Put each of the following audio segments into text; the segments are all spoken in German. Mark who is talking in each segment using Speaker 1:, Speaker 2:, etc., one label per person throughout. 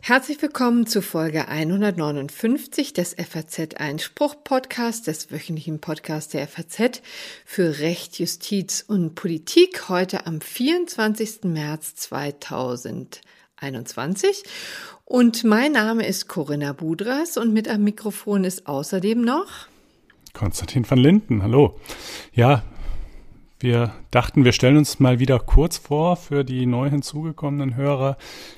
Speaker 1: Herzlich willkommen zu Folge 159 des FAZ Einspruch Podcast, des wöchentlichen Podcasts der FAZ für Recht, Justiz und Politik, heute am 24. März 2021. Und mein Name ist Corinna Budras und mit am Mikrofon ist außerdem noch
Speaker 2: Konstantin van Linden. Hallo. Ja, wir dachten, wir stellen uns mal wieder kurz vor für die neu hinzugekommenen Hörer.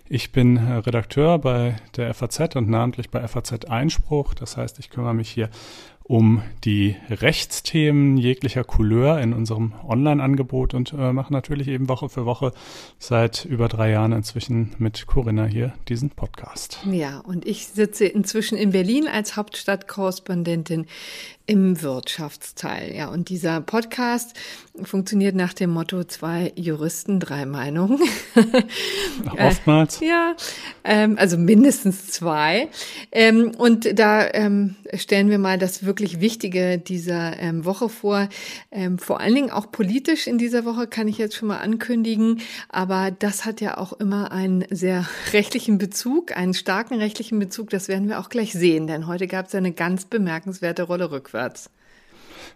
Speaker 2: Ich bin äh, Redakteur bei der FAZ und namentlich bei FAZ Einspruch. Das heißt, ich kümmere mich hier um die Rechtsthemen jeglicher Couleur in unserem Online-Angebot und äh, mache natürlich eben Woche für Woche seit über drei Jahren inzwischen mit Corinna hier diesen Podcast.
Speaker 1: Ja, und ich sitze inzwischen in Berlin als Hauptstadtkorrespondentin im Wirtschaftsteil. Ja, und dieser Podcast funktioniert nach dem Motto zwei Juristen, drei Meinungen.
Speaker 2: Oftmals.
Speaker 1: Äh, ja, ähm, also mindestens zwei. Ähm, und da ähm, stellen wir mal das wirklich Wichtige dieser ähm, Woche vor. Ähm, vor allen Dingen auch politisch in dieser Woche kann ich jetzt schon mal ankündigen. Aber das hat ja auch immer einen sehr rechtlichen Bezug, einen starken rechtlichen Bezug. Das werden wir auch gleich sehen, denn heute gab es eine ganz bemerkenswerte Rolle rückwärts rückwärts.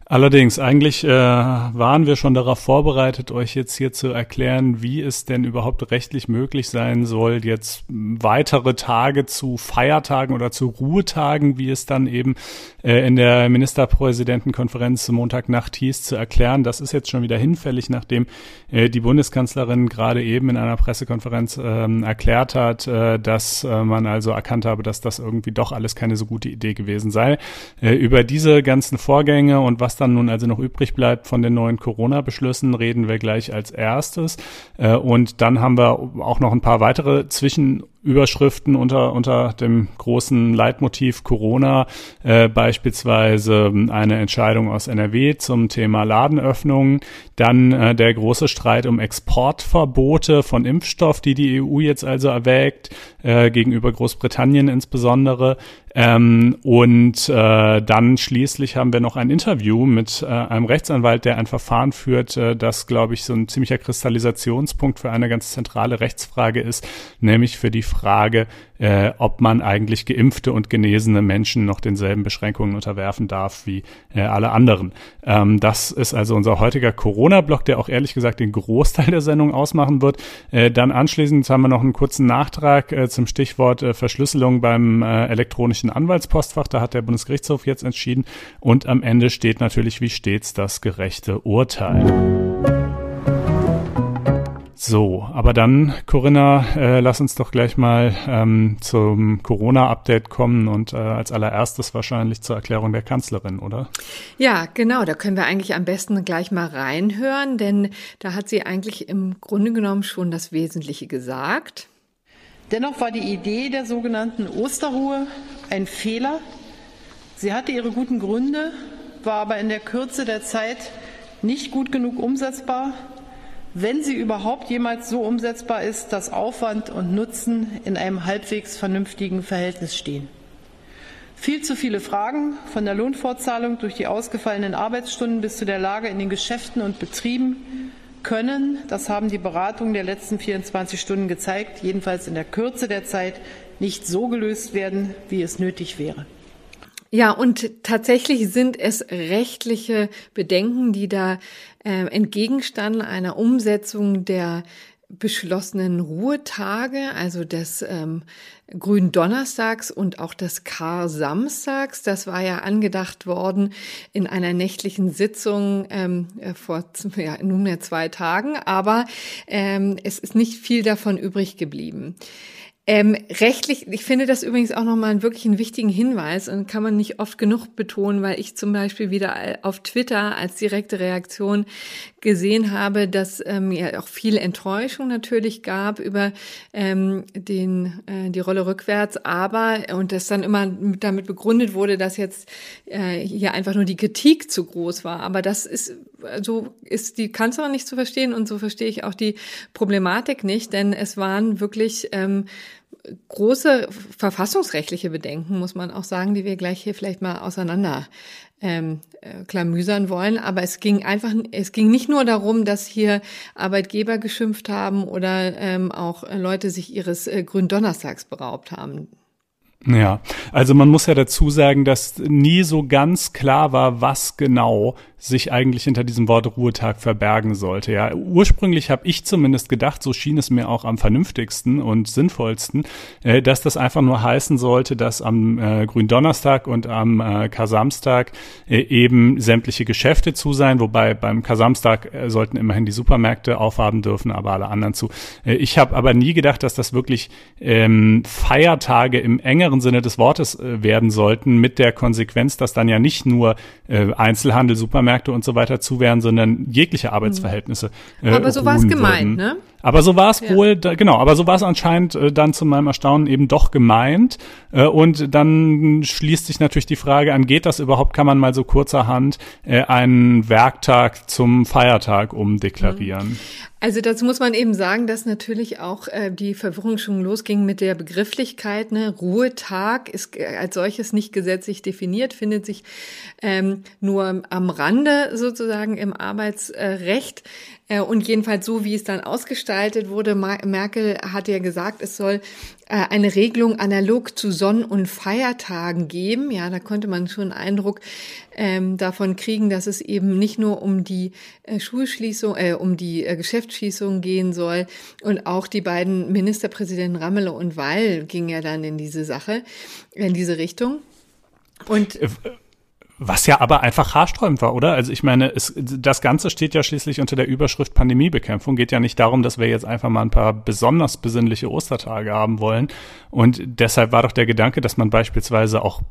Speaker 2: Allerdings, eigentlich äh, waren wir schon darauf vorbereitet, euch jetzt hier zu erklären, wie es denn überhaupt rechtlich möglich sein soll, jetzt weitere Tage zu Feiertagen oder zu Ruhetagen, wie es dann eben äh, in der Ministerpräsidentenkonferenz Montagnacht hieß, zu erklären. Das ist jetzt schon wieder hinfällig, nachdem äh, die Bundeskanzlerin gerade eben in einer Pressekonferenz äh, erklärt hat, äh, dass äh, man also erkannt habe, dass das irgendwie doch alles keine so gute Idee gewesen sei. Äh, über diese ganzen Vorgänge und was dann nun also noch übrig bleibt von den neuen Corona-Beschlüssen, reden wir gleich als erstes. Äh, und dann haben wir auch noch ein paar weitere Zwischen Überschriften unter, unter dem großen Leitmotiv Corona, äh, beispielsweise eine Entscheidung aus NRW zum Thema Ladenöffnungen, dann äh, der große Streit um Exportverbote von Impfstoff, die die EU jetzt also erwägt, äh, gegenüber Großbritannien insbesondere. Ähm, und äh, dann schließlich haben wir noch ein Interview mit äh, einem Rechtsanwalt, der ein Verfahren führt, äh, das, glaube ich, so ein ziemlicher Kristallisationspunkt für eine ganz zentrale Rechtsfrage ist, nämlich für die Frage, äh, ob man eigentlich geimpfte und genesene Menschen noch denselben Beschränkungen unterwerfen darf wie äh, alle anderen. Ähm, das ist also unser heutiger Corona-Block, der auch ehrlich gesagt den Großteil der Sendung ausmachen wird. Äh, dann anschließend haben wir noch einen kurzen Nachtrag äh, zum Stichwort äh, Verschlüsselung beim äh, elektronischen Anwaltspostfach. Da hat der Bundesgerichtshof jetzt entschieden. Und am Ende steht natürlich wie stets das gerechte Urteil. So, aber dann, Corinna, äh, lass uns doch gleich mal ähm, zum Corona-Update kommen und äh, als allererstes wahrscheinlich zur Erklärung der Kanzlerin, oder?
Speaker 1: Ja, genau, da können wir eigentlich am besten gleich mal reinhören, denn da hat sie eigentlich im Grunde genommen schon das Wesentliche gesagt.
Speaker 3: Dennoch war die Idee der sogenannten Osterruhe ein Fehler. Sie hatte ihre guten Gründe, war aber in der Kürze der Zeit nicht gut genug umsetzbar wenn sie überhaupt jemals so umsetzbar ist, dass Aufwand und Nutzen in einem halbwegs vernünftigen Verhältnis stehen. Viel zu viele Fragen von der Lohnfortzahlung durch die ausgefallenen Arbeitsstunden bis zu der Lage in den Geschäften und Betrieben können, das haben die Beratungen der letzten 24 Stunden gezeigt, jedenfalls in der Kürze der Zeit nicht so gelöst werden, wie es nötig wäre.
Speaker 1: Ja, und tatsächlich sind es rechtliche Bedenken, die da äh, entgegenstanden einer Umsetzung der beschlossenen Ruhetage, also des ähm, Grünen Donnerstags und auch des Kar-Samstags. Das war ja angedacht worden in einer nächtlichen Sitzung ähm, äh, vor ja, nunmehr zwei Tagen, aber ähm, es ist nicht viel davon übrig geblieben. Ähm, rechtlich, ich finde das übrigens auch nochmal einen wirklich einen wichtigen Hinweis und kann man nicht oft genug betonen, weil ich zum Beispiel wieder auf Twitter als direkte Reaktion gesehen habe, dass ähm, ja auch viel Enttäuschung natürlich gab über ähm, den, äh, die Rolle rückwärts, aber und das dann immer damit begründet wurde, dass jetzt äh, hier einfach nur die Kritik zu groß war. Aber das ist, so ist die Kanzlerin nicht zu verstehen und so verstehe ich auch die Problematik nicht, denn es waren wirklich ähm, große verfassungsrechtliche Bedenken, muss man auch sagen, die wir gleich hier vielleicht mal auseinander ähm, äh, klamüsern wollen. Aber es ging einfach, es ging nicht nur darum, dass hier Arbeitgeber geschimpft haben oder ähm, auch Leute sich ihres äh, Gründonnerstags beraubt haben.
Speaker 2: Ja, also man muss ja dazu sagen, dass nie so ganz klar war, was genau sich eigentlich hinter diesem Wort Ruhetag verbergen sollte. Ja, ursprünglich habe ich zumindest gedacht, so schien es mir auch am vernünftigsten und sinnvollsten, äh, dass das einfach nur heißen sollte, dass am äh, Gründonnerstag und am äh, Kasamstag äh, eben sämtliche Geschäfte zu sein, wobei beim Kasamstag äh, sollten immerhin die Supermärkte aufhaben dürfen, aber alle anderen zu. Äh, ich habe aber nie gedacht, dass das wirklich ähm, Feiertage im engeren Sinne des Wortes äh, werden sollten, mit der Konsequenz, dass dann ja nicht nur äh, Einzelhandel, Supermärkte Supermärkte und so weiter zu wären, sondern jegliche Arbeitsverhältnisse.
Speaker 1: Äh, aber so war es gemeint, ne?
Speaker 2: Aber so war es ja. wohl, da, genau, aber so war es anscheinend äh, dann zu meinem Erstaunen eben doch gemeint. Äh, und dann schließt sich natürlich die Frage an, geht das überhaupt, kann man mal so kurzerhand äh, einen Werktag zum Feiertag umdeklarieren? Mhm.
Speaker 1: Also dazu muss man eben sagen, dass natürlich auch äh, die Verwirrung schon losging mit der Begrifflichkeit. Ne? Ruhetag ist äh, als solches nicht gesetzlich definiert, findet sich ähm, nur am Rande sozusagen im Arbeitsrecht. Äh, und jedenfalls so, wie es dann ausgestaltet wurde, Merkel hat ja gesagt, es soll äh, eine Regelung analog zu Sonn- und Feiertagen geben. Ja, da konnte man schon einen Eindruck ähm, davon kriegen, dass es eben nicht nur um die äh, Schulschließung, äh, um die Geschäftsschließung gehen soll. Und auch die beiden Ministerpräsidenten Ramelow und Weil gingen ja dann in diese Sache, in diese Richtung.
Speaker 2: Und was ja aber einfach haarsträubend war, oder? Also ich meine, es, das Ganze steht ja schließlich unter der Überschrift Pandemiebekämpfung. Geht ja nicht darum, dass wir jetzt einfach mal ein paar besonders besinnliche Ostertage haben wollen. Und deshalb war doch der Gedanke, dass man beispielsweise auch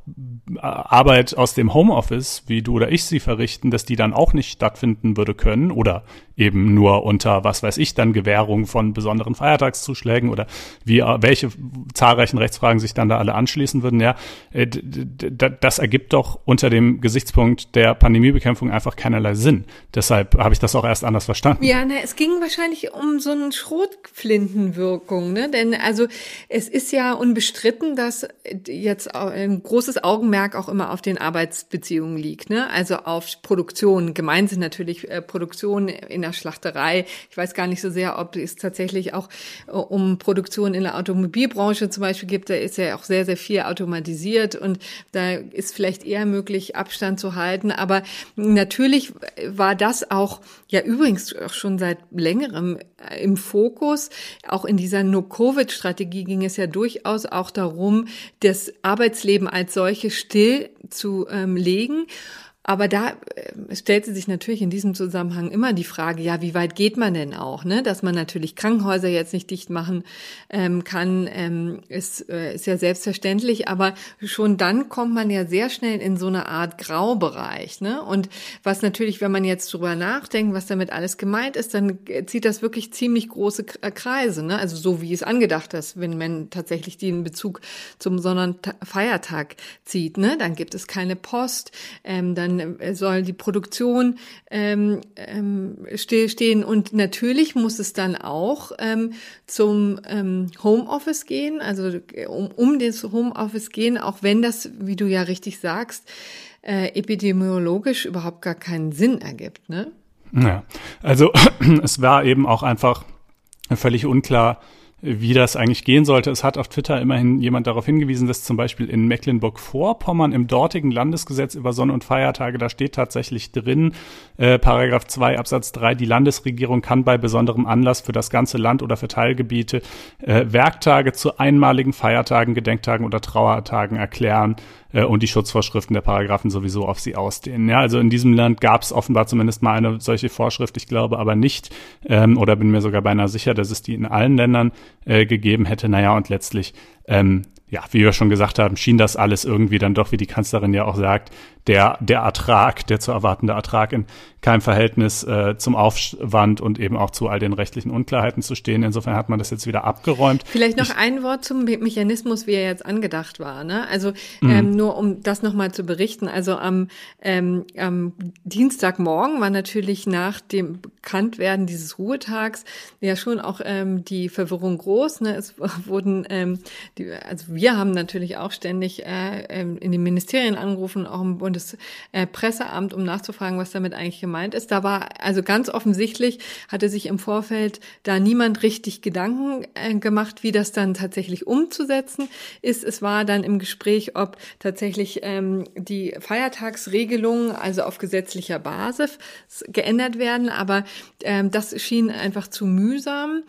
Speaker 2: äh, Arbeit aus dem Homeoffice, wie du oder ich sie verrichten, dass die dann auch nicht stattfinden würde können oder eben nur unter, was weiß ich, dann Gewährung von besonderen Feiertagszuschlägen oder wie, äh, welche zahlreichen Rechtsfragen sich dann da alle anschließen würden. Ja, äh, das ergibt doch unter dem Gesichtspunkt der Pandemiebekämpfung einfach keinerlei Sinn. Deshalb habe ich das auch erst anders verstanden.
Speaker 1: Ja, ne, es ging wahrscheinlich um so eine Schrotflintenwirkung, ne? Denn also es ist ja unbestritten, dass jetzt ein großes Augenmerk auch immer auf den Arbeitsbeziehungen liegt, ne? Also auf Produktion. Gemeint sind natürlich äh, Produktion in der Schlachterei. Ich weiß gar nicht so sehr, ob es tatsächlich auch äh, um Produktion in der Automobilbranche zum Beispiel gibt. Da ist ja auch sehr, sehr viel automatisiert und da ist vielleicht eher möglich, Abstand zu halten. Aber natürlich war das auch, ja übrigens auch schon seit längerem äh, im Fokus. Auch in dieser No-Covid-Strategie ging es ja durchaus auch darum, das Arbeitsleben als solches still zu ähm, legen. Aber da äh, stellte sich natürlich in diesem Zusammenhang immer die Frage, ja, wie weit geht man denn auch, ne? Dass man natürlich Krankenhäuser jetzt nicht dicht machen ähm, kann, ähm, ist, äh, ist ja selbstverständlich, aber schon dann kommt man ja sehr schnell in so eine Art Graubereich, ne? Und was natürlich, wenn man jetzt drüber nachdenkt, was damit alles gemeint ist, dann zieht das wirklich ziemlich große äh, Kreise, ne? Also so wie es angedacht ist, wenn man tatsächlich den Bezug zum Sonnenfeiertag zieht, ne? Dann gibt es keine Post, ähm, dann dann äh, soll die Produktion ähm, ähm, stillstehen und natürlich muss es dann auch ähm, zum ähm, Homeoffice gehen, also äh, um, um das Homeoffice gehen, auch wenn das, wie du ja richtig sagst, äh, epidemiologisch überhaupt gar keinen Sinn ergibt, ne?
Speaker 2: Ja, also es war eben auch einfach völlig unklar, wie das eigentlich gehen sollte. Es hat auf Twitter immerhin jemand darauf hingewiesen, dass zum Beispiel in Mecklenburg-Vorpommern im dortigen Landesgesetz über Sonn- und Feiertage, da steht tatsächlich drin, äh, Paragraph 2 Absatz 3, die Landesregierung kann bei besonderem Anlass für das ganze Land oder für Teilgebiete äh, Werktage zu einmaligen Feiertagen, Gedenktagen oder Trauertagen erklären äh, und die Schutzvorschriften der Paragraphen sowieso auf sie ausdehnen. Ja, also in diesem Land gab es offenbar zumindest mal eine solche Vorschrift, ich glaube aber nicht, ähm, oder bin mir sogar beinahe sicher, dass es die in allen Ländern äh, gegeben hätte. Naja, und letztlich ähm, ja, wie wir schon gesagt haben, schien das alles irgendwie dann doch, wie die Kanzlerin ja auch sagt, der, der Ertrag, der zu erwartende Ertrag in keinem Verhältnis äh, zum Aufwand und eben auch zu all den rechtlichen Unklarheiten zu stehen. Insofern hat man das jetzt wieder abgeräumt.
Speaker 1: Vielleicht noch ich, ein Wort zum Mechanismus, wie er jetzt angedacht war. Ne? Also mhm. ähm, nur um das nochmal zu berichten. Also am, ähm, am Dienstagmorgen war natürlich nach dem Bekanntwerden dieses Ruhetags ja schon auch ähm, die Verwirrung groß. Ne? Es wurden, ähm, die, also wir haben natürlich auch ständig äh, ähm, in den Ministerien angerufen, auch im Bundespresseamt, um nachzufragen, was damit eigentlich gemeint ist. Da war also ganz offensichtlich, hatte sich im Vorfeld da niemand richtig Gedanken äh, gemacht, wie das dann tatsächlich umzusetzen ist. Es war dann im Gespräch, ob tatsächlich ähm, die Feiertagsregelungen, also auf gesetzlicher Basis, geändert werden. Aber ähm, das schien einfach zu mühsam.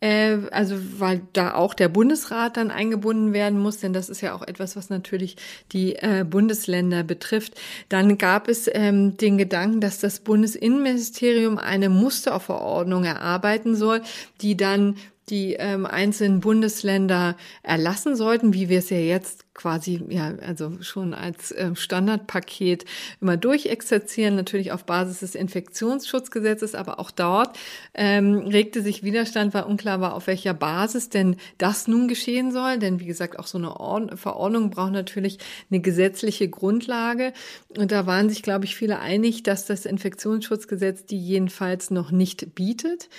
Speaker 1: Äh, also weil da auch der Bundesrat dann eingebunden werden muss, denn das ist ja auch etwas, was natürlich die äh, Bundesländer betrifft. Dann gab es ähm, den Gedanken, dass das Bundesinnenministerium eine Musterverordnung erarbeiten soll, die dann die ähm, einzelnen Bundesländer erlassen sollten, wie wir es ja jetzt quasi ja also schon als äh, Standardpaket immer durchexerzieren, natürlich auf Basis des Infektionsschutzgesetzes, aber auch dort ähm, regte sich Widerstand, weil unklar war, auf welcher Basis denn das nun geschehen soll. Denn wie gesagt, auch so eine Ordnung, Verordnung braucht natürlich eine gesetzliche Grundlage. Und da waren sich, glaube ich, viele einig, dass das Infektionsschutzgesetz die jedenfalls noch nicht bietet.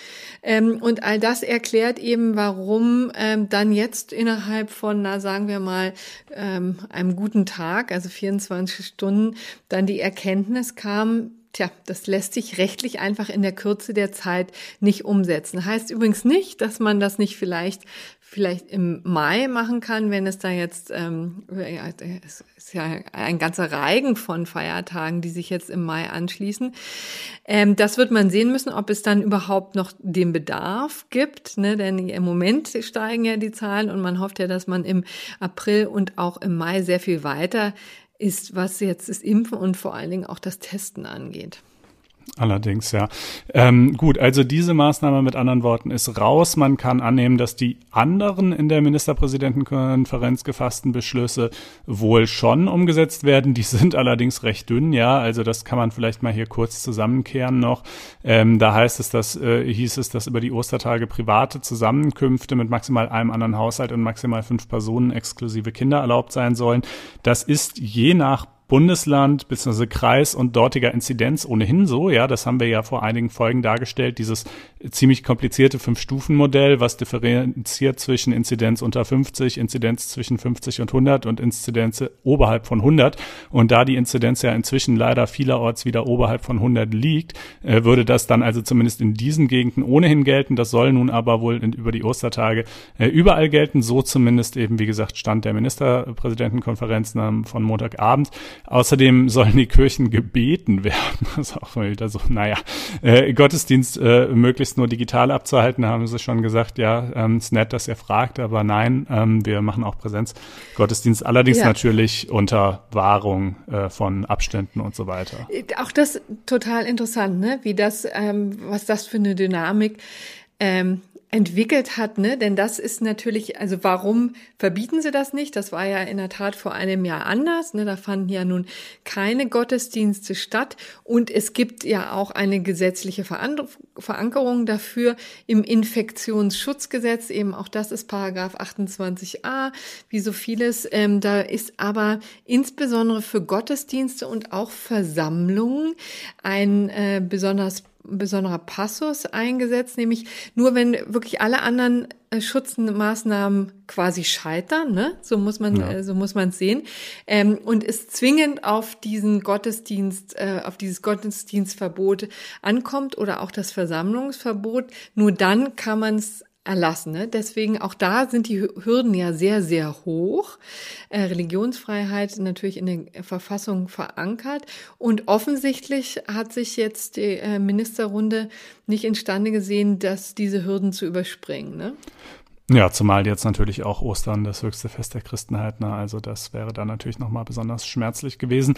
Speaker 1: Ähm, und all das erklärt eben, warum ähm, dann jetzt innerhalb von, na sagen wir mal, ähm, einem guten Tag, also 24 Stunden, dann die Erkenntnis kam, Tja, das lässt sich rechtlich einfach in der Kürze der Zeit nicht umsetzen. Heißt übrigens nicht, dass man das nicht vielleicht vielleicht im Mai machen kann, wenn es da jetzt, ähm, ja, es ist ja ein ganzer Reigen von Feiertagen, die sich jetzt im Mai anschließen. Ähm, das wird man sehen müssen, ob es dann überhaupt noch den Bedarf gibt, ne? denn im Moment steigen ja die Zahlen und man hofft ja, dass man im April und auch im Mai sehr viel weiter ist, was jetzt das Impfen und vor allen Dingen auch das Testen angeht.
Speaker 2: Allerdings, ja. Ähm, gut, also diese Maßnahme mit anderen Worten ist raus. Man kann annehmen, dass die anderen in der Ministerpräsidentenkonferenz gefassten Beschlüsse wohl schon umgesetzt werden. Die sind allerdings recht dünn, ja. Also das kann man vielleicht mal hier kurz zusammenkehren noch. Ähm, da heißt es, dass äh, hieß es, dass über die Ostertage private Zusammenkünfte mit maximal einem anderen Haushalt und maximal fünf Personen exklusive Kinder erlaubt sein sollen. Das ist je nach Bundesland bzw. Kreis und dortiger Inzidenz ohnehin so. Ja, das haben wir ja vor einigen Folgen dargestellt, dieses ziemlich komplizierte Fünf-Stufen-Modell, was differenziert zwischen Inzidenz unter 50, Inzidenz zwischen 50 und 100 und Inzidenz oberhalb von 100. Und da die Inzidenz ja inzwischen leider vielerorts wieder oberhalb von 100 liegt, äh, würde das dann also zumindest in diesen Gegenden ohnehin gelten. Das soll nun aber wohl in, über die Ostertage äh, überall gelten. So zumindest eben, wie gesagt, Stand der Ministerpräsidentenkonferenz von Montagabend. Außerdem sollen die Kirchen gebeten werden. Das ist auch wieder so, naja, äh, Gottesdienst äh, möglichst nur digital abzuhalten, haben sie schon gesagt, ja, ähm, ist nett, dass ihr fragt, aber nein, ähm, wir machen auch Präsenzgottesdienst, allerdings ja. natürlich unter Wahrung äh, von Abständen und so weiter.
Speaker 1: Auch das total interessant, ne? wie das, ähm, was das für eine Dynamik ähm, entwickelt hat, ne? Denn das ist natürlich, also warum verbieten sie das nicht? Das war ja in der Tat vor einem Jahr anders. Ne? Da fanden ja nun keine Gottesdienste statt und es gibt ja auch eine gesetzliche Verankerung dafür im Infektionsschutzgesetz. Eben auch das ist Paragraph 28a, wie so vieles. Ähm, da ist aber insbesondere für Gottesdienste und auch Versammlungen ein äh, besonders besonderer Passus eingesetzt, nämlich nur wenn wirklich alle anderen äh, Schutzmaßnahmen quasi scheitern, ne? so muss man ja. äh, so muss man sehen, ähm, und es zwingend auf diesen Gottesdienst, äh, auf dieses Gottesdienstverbot ankommt oder auch das Versammlungsverbot, nur dann kann man es erlassen. Ne? Deswegen auch da sind die Hürden ja sehr, sehr hoch. Äh, Religionsfreiheit natürlich in der Verfassung verankert. Und offensichtlich hat sich jetzt die äh, Ministerrunde nicht imstande gesehen, dass diese Hürden zu überspringen. Ne?
Speaker 2: Ja, zumal jetzt natürlich auch Ostern das höchste Fest der Christenheit, ne? also das wäre dann natürlich nochmal besonders schmerzlich gewesen.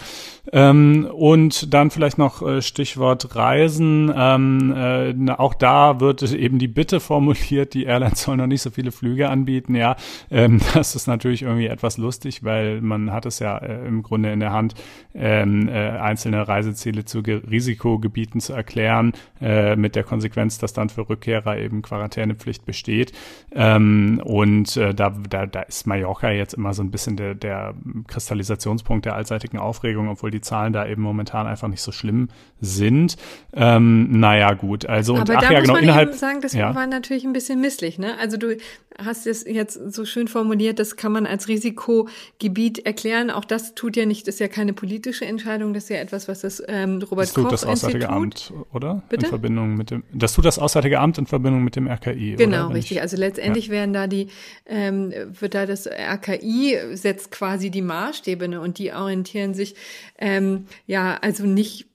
Speaker 2: Ähm, und dann vielleicht noch äh, Stichwort Reisen. Ähm, äh, auch da wird eben die Bitte formuliert, die Airlines sollen noch nicht so viele Flüge anbieten. Ja, ähm, das ist natürlich irgendwie etwas lustig, weil man hat es ja äh, im Grunde in der Hand, ähm, äh, einzelne Reiseziele zu Risikogebieten zu erklären, äh, mit der Konsequenz, dass dann für Rückkehrer eben Quarantänepflicht besteht. Ähm, ähm, und äh, da, da, da ist Mallorca jetzt immer so ein bisschen der, der Kristallisationspunkt der allseitigen Aufregung, obwohl die Zahlen da eben momentan einfach nicht so schlimm sind. Ähm, naja, gut. Also,
Speaker 1: und
Speaker 2: Aber
Speaker 1: ach
Speaker 2: da
Speaker 1: ja,
Speaker 2: muss
Speaker 1: genau,
Speaker 2: man innerhalb.
Speaker 1: Eben sagen, das
Speaker 2: ja.
Speaker 1: war natürlich ein bisschen misslich, ne? Also du hast es jetzt so schön formuliert, das kann man als Risikogebiet erklären. Auch das tut ja nicht, das ist ja keine politische Entscheidung, das ist ja etwas, was das ähm, Robert
Speaker 2: das tut
Speaker 1: Koch
Speaker 2: das Auswärtige
Speaker 1: Institut,
Speaker 2: Amt, oder?
Speaker 1: Bitte?
Speaker 2: In Verbindung mit dem. Das tut das Auswärtige Amt in Verbindung mit dem RKI.
Speaker 1: Genau, richtig.
Speaker 2: Ich,
Speaker 1: Also letztendlich werden da die, ähm, wird da das RKI setzt quasi die Maßstäbe ne, und die orientieren sich ähm, ja also nicht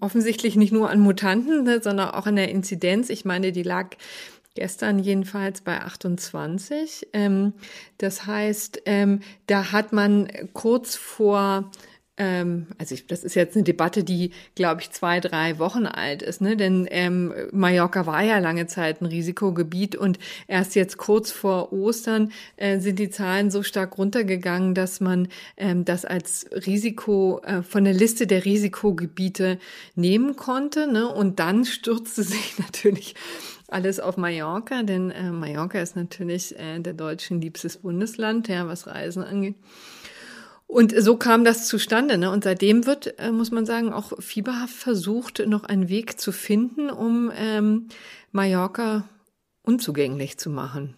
Speaker 1: offensichtlich nicht nur an Mutanten, ne, sondern auch an der Inzidenz. Ich meine, die lag gestern jedenfalls bei 28. Ähm, das heißt, ähm, da hat man kurz vor also ich, das ist jetzt eine Debatte, die, glaube ich, zwei, drei Wochen alt ist, ne? Denn ähm, Mallorca war ja lange Zeit ein Risikogebiet und erst jetzt kurz vor Ostern äh, sind die Zahlen so stark runtergegangen, dass man ähm, das als Risiko äh, von der Liste der Risikogebiete nehmen konnte. Ne? Und dann stürzte sich natürlich alles auf Mallorca, denn äh, Mallorca ist natürlich äh, der Deutschen liebstes Bundesland, ja, was Reisen angeht. Und so kam das zustande. Ne? Und seitdem wird, äh, muss man sagen, auch fieberhaft versucht, noch einen Weg zu finden, um ähm, Mallorca unzugänglich zu machen.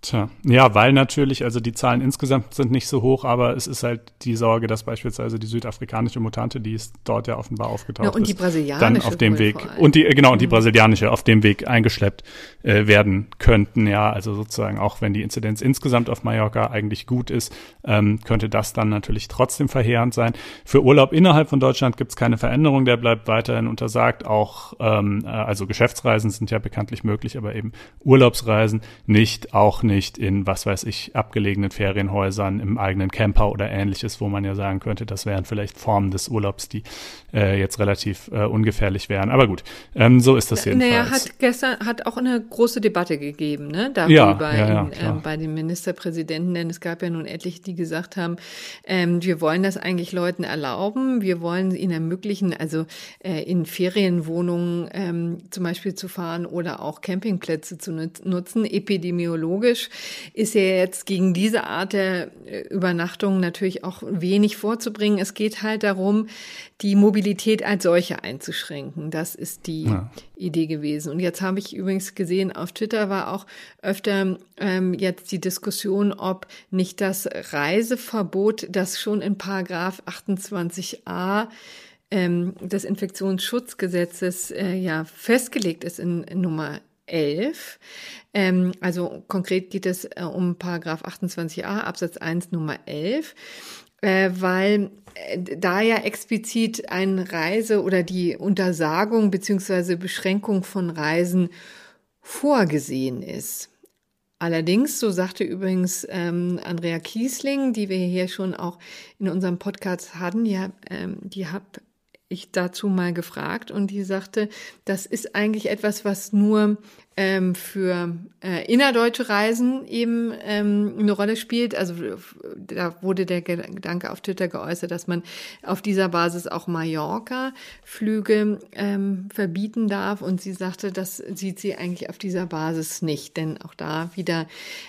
Speaker 2: Tja, ja, weil natürlich, also die Zahlen insgesamt sind nicht so hoch, aber es ist halt die Sorge, dass beispielsweise die südafrikanische Mutante, die ist dort ja offenbar aufgetaucht
Speaker 1: ja, und die
Speaker 2: ist,
Speaker 1: brasilianische
Speaker 2: dann auf dem Weg und die genau und die
Speaker 1: Mhm.
Speaker 2: brasilianische auf dem Weg eingeschleppt äh, werden könnten. Ja, also sozusagen auch wenn die Inzidenz insgesamt auf Mallorca eigentlich gut ist, ähm, könnte das dann natürlich trotzdem verheerend sein. Für Urlaub innerhalb von Deutschland gibt es keine Veränderung, der bleibt weiterhin untersagt. Auch ähm, äh, also Geschäftsreisen sind ja bekanntlich möglich, aber eben Urlaubsreisen nicht, auch nicht in, was weiß ich, abgelegenen Ferienhäusern, im eigenen Camper oder ähnliches, wo man ja sagen könnte, das wären vielleicht Formen des Urlaubs, die äh, jetzt relativ äh, ungefährlich wären. Aber gut, ähm, so ist das jedenfalls.
Speaker 1: Naja, hat gestern hat auch eine große Debatte gegeben, ne? Darüber
Speaker 2: Ja, ja, ja,
Speaker 1: in, ähm, bei den Ministerpräsidenten, denn es gab ja nun etliche, die gesagt haben, ähm, wir wollen das eigentlich Leuten erlauben, wir wollen ihnen ermöglichen, also äh, in Ferienwohnungen ähm, zum Beispiel zu fahren oder auch Campingplätze zu nut- nutzen. Epidemiologisch ist ja jetzt gegen diese Art der äh, Übernachtung natürlich auch wenig vorzubringen. Es geht halt darum, die Mobilität als solche einzuschränken. Das ist die
Speaker 2: Ja.
Speaker 1: Idee gewesen. Und jetzt habe ich übrigens gesehen, auf Twitter war auch öfter ähm, jetzt die Diskussion, ob nicht das Reiseverbot, das schon in Paragraph 28a ähm, des Infektionsschutzgesetzes äh, ja festgelegt ist in, in Nummer 11. Ähm, also konkret geht es äh, um Paragraph 28a Absatz 1 Nummer 11 äh, weil äh, da ja explizit ein Reise oder die Untersagung beziehungsweise Beschränkung von Reisen vorgesehen ist. Allerdings, so sagte übrigens ähm, Andrea Kiesling, die wir hier schon auch in unserem Podcast hatten, die, ähm, die habe ich dazu mal gefragt und die sagte, das ist eigentlich etwas, was nur ähm, für äh, innerdeutsche Reisen eben ähm, eine Rolle spielt. Also da wurde der Gedanke auf Twitter geäußert, dass man auf dieser Basis auch Mallorca-Flüge ähm, verbieten darf. Und sie sagte, das sieht sie eigentlich auf dieser Basis nicht, denn auch da wieder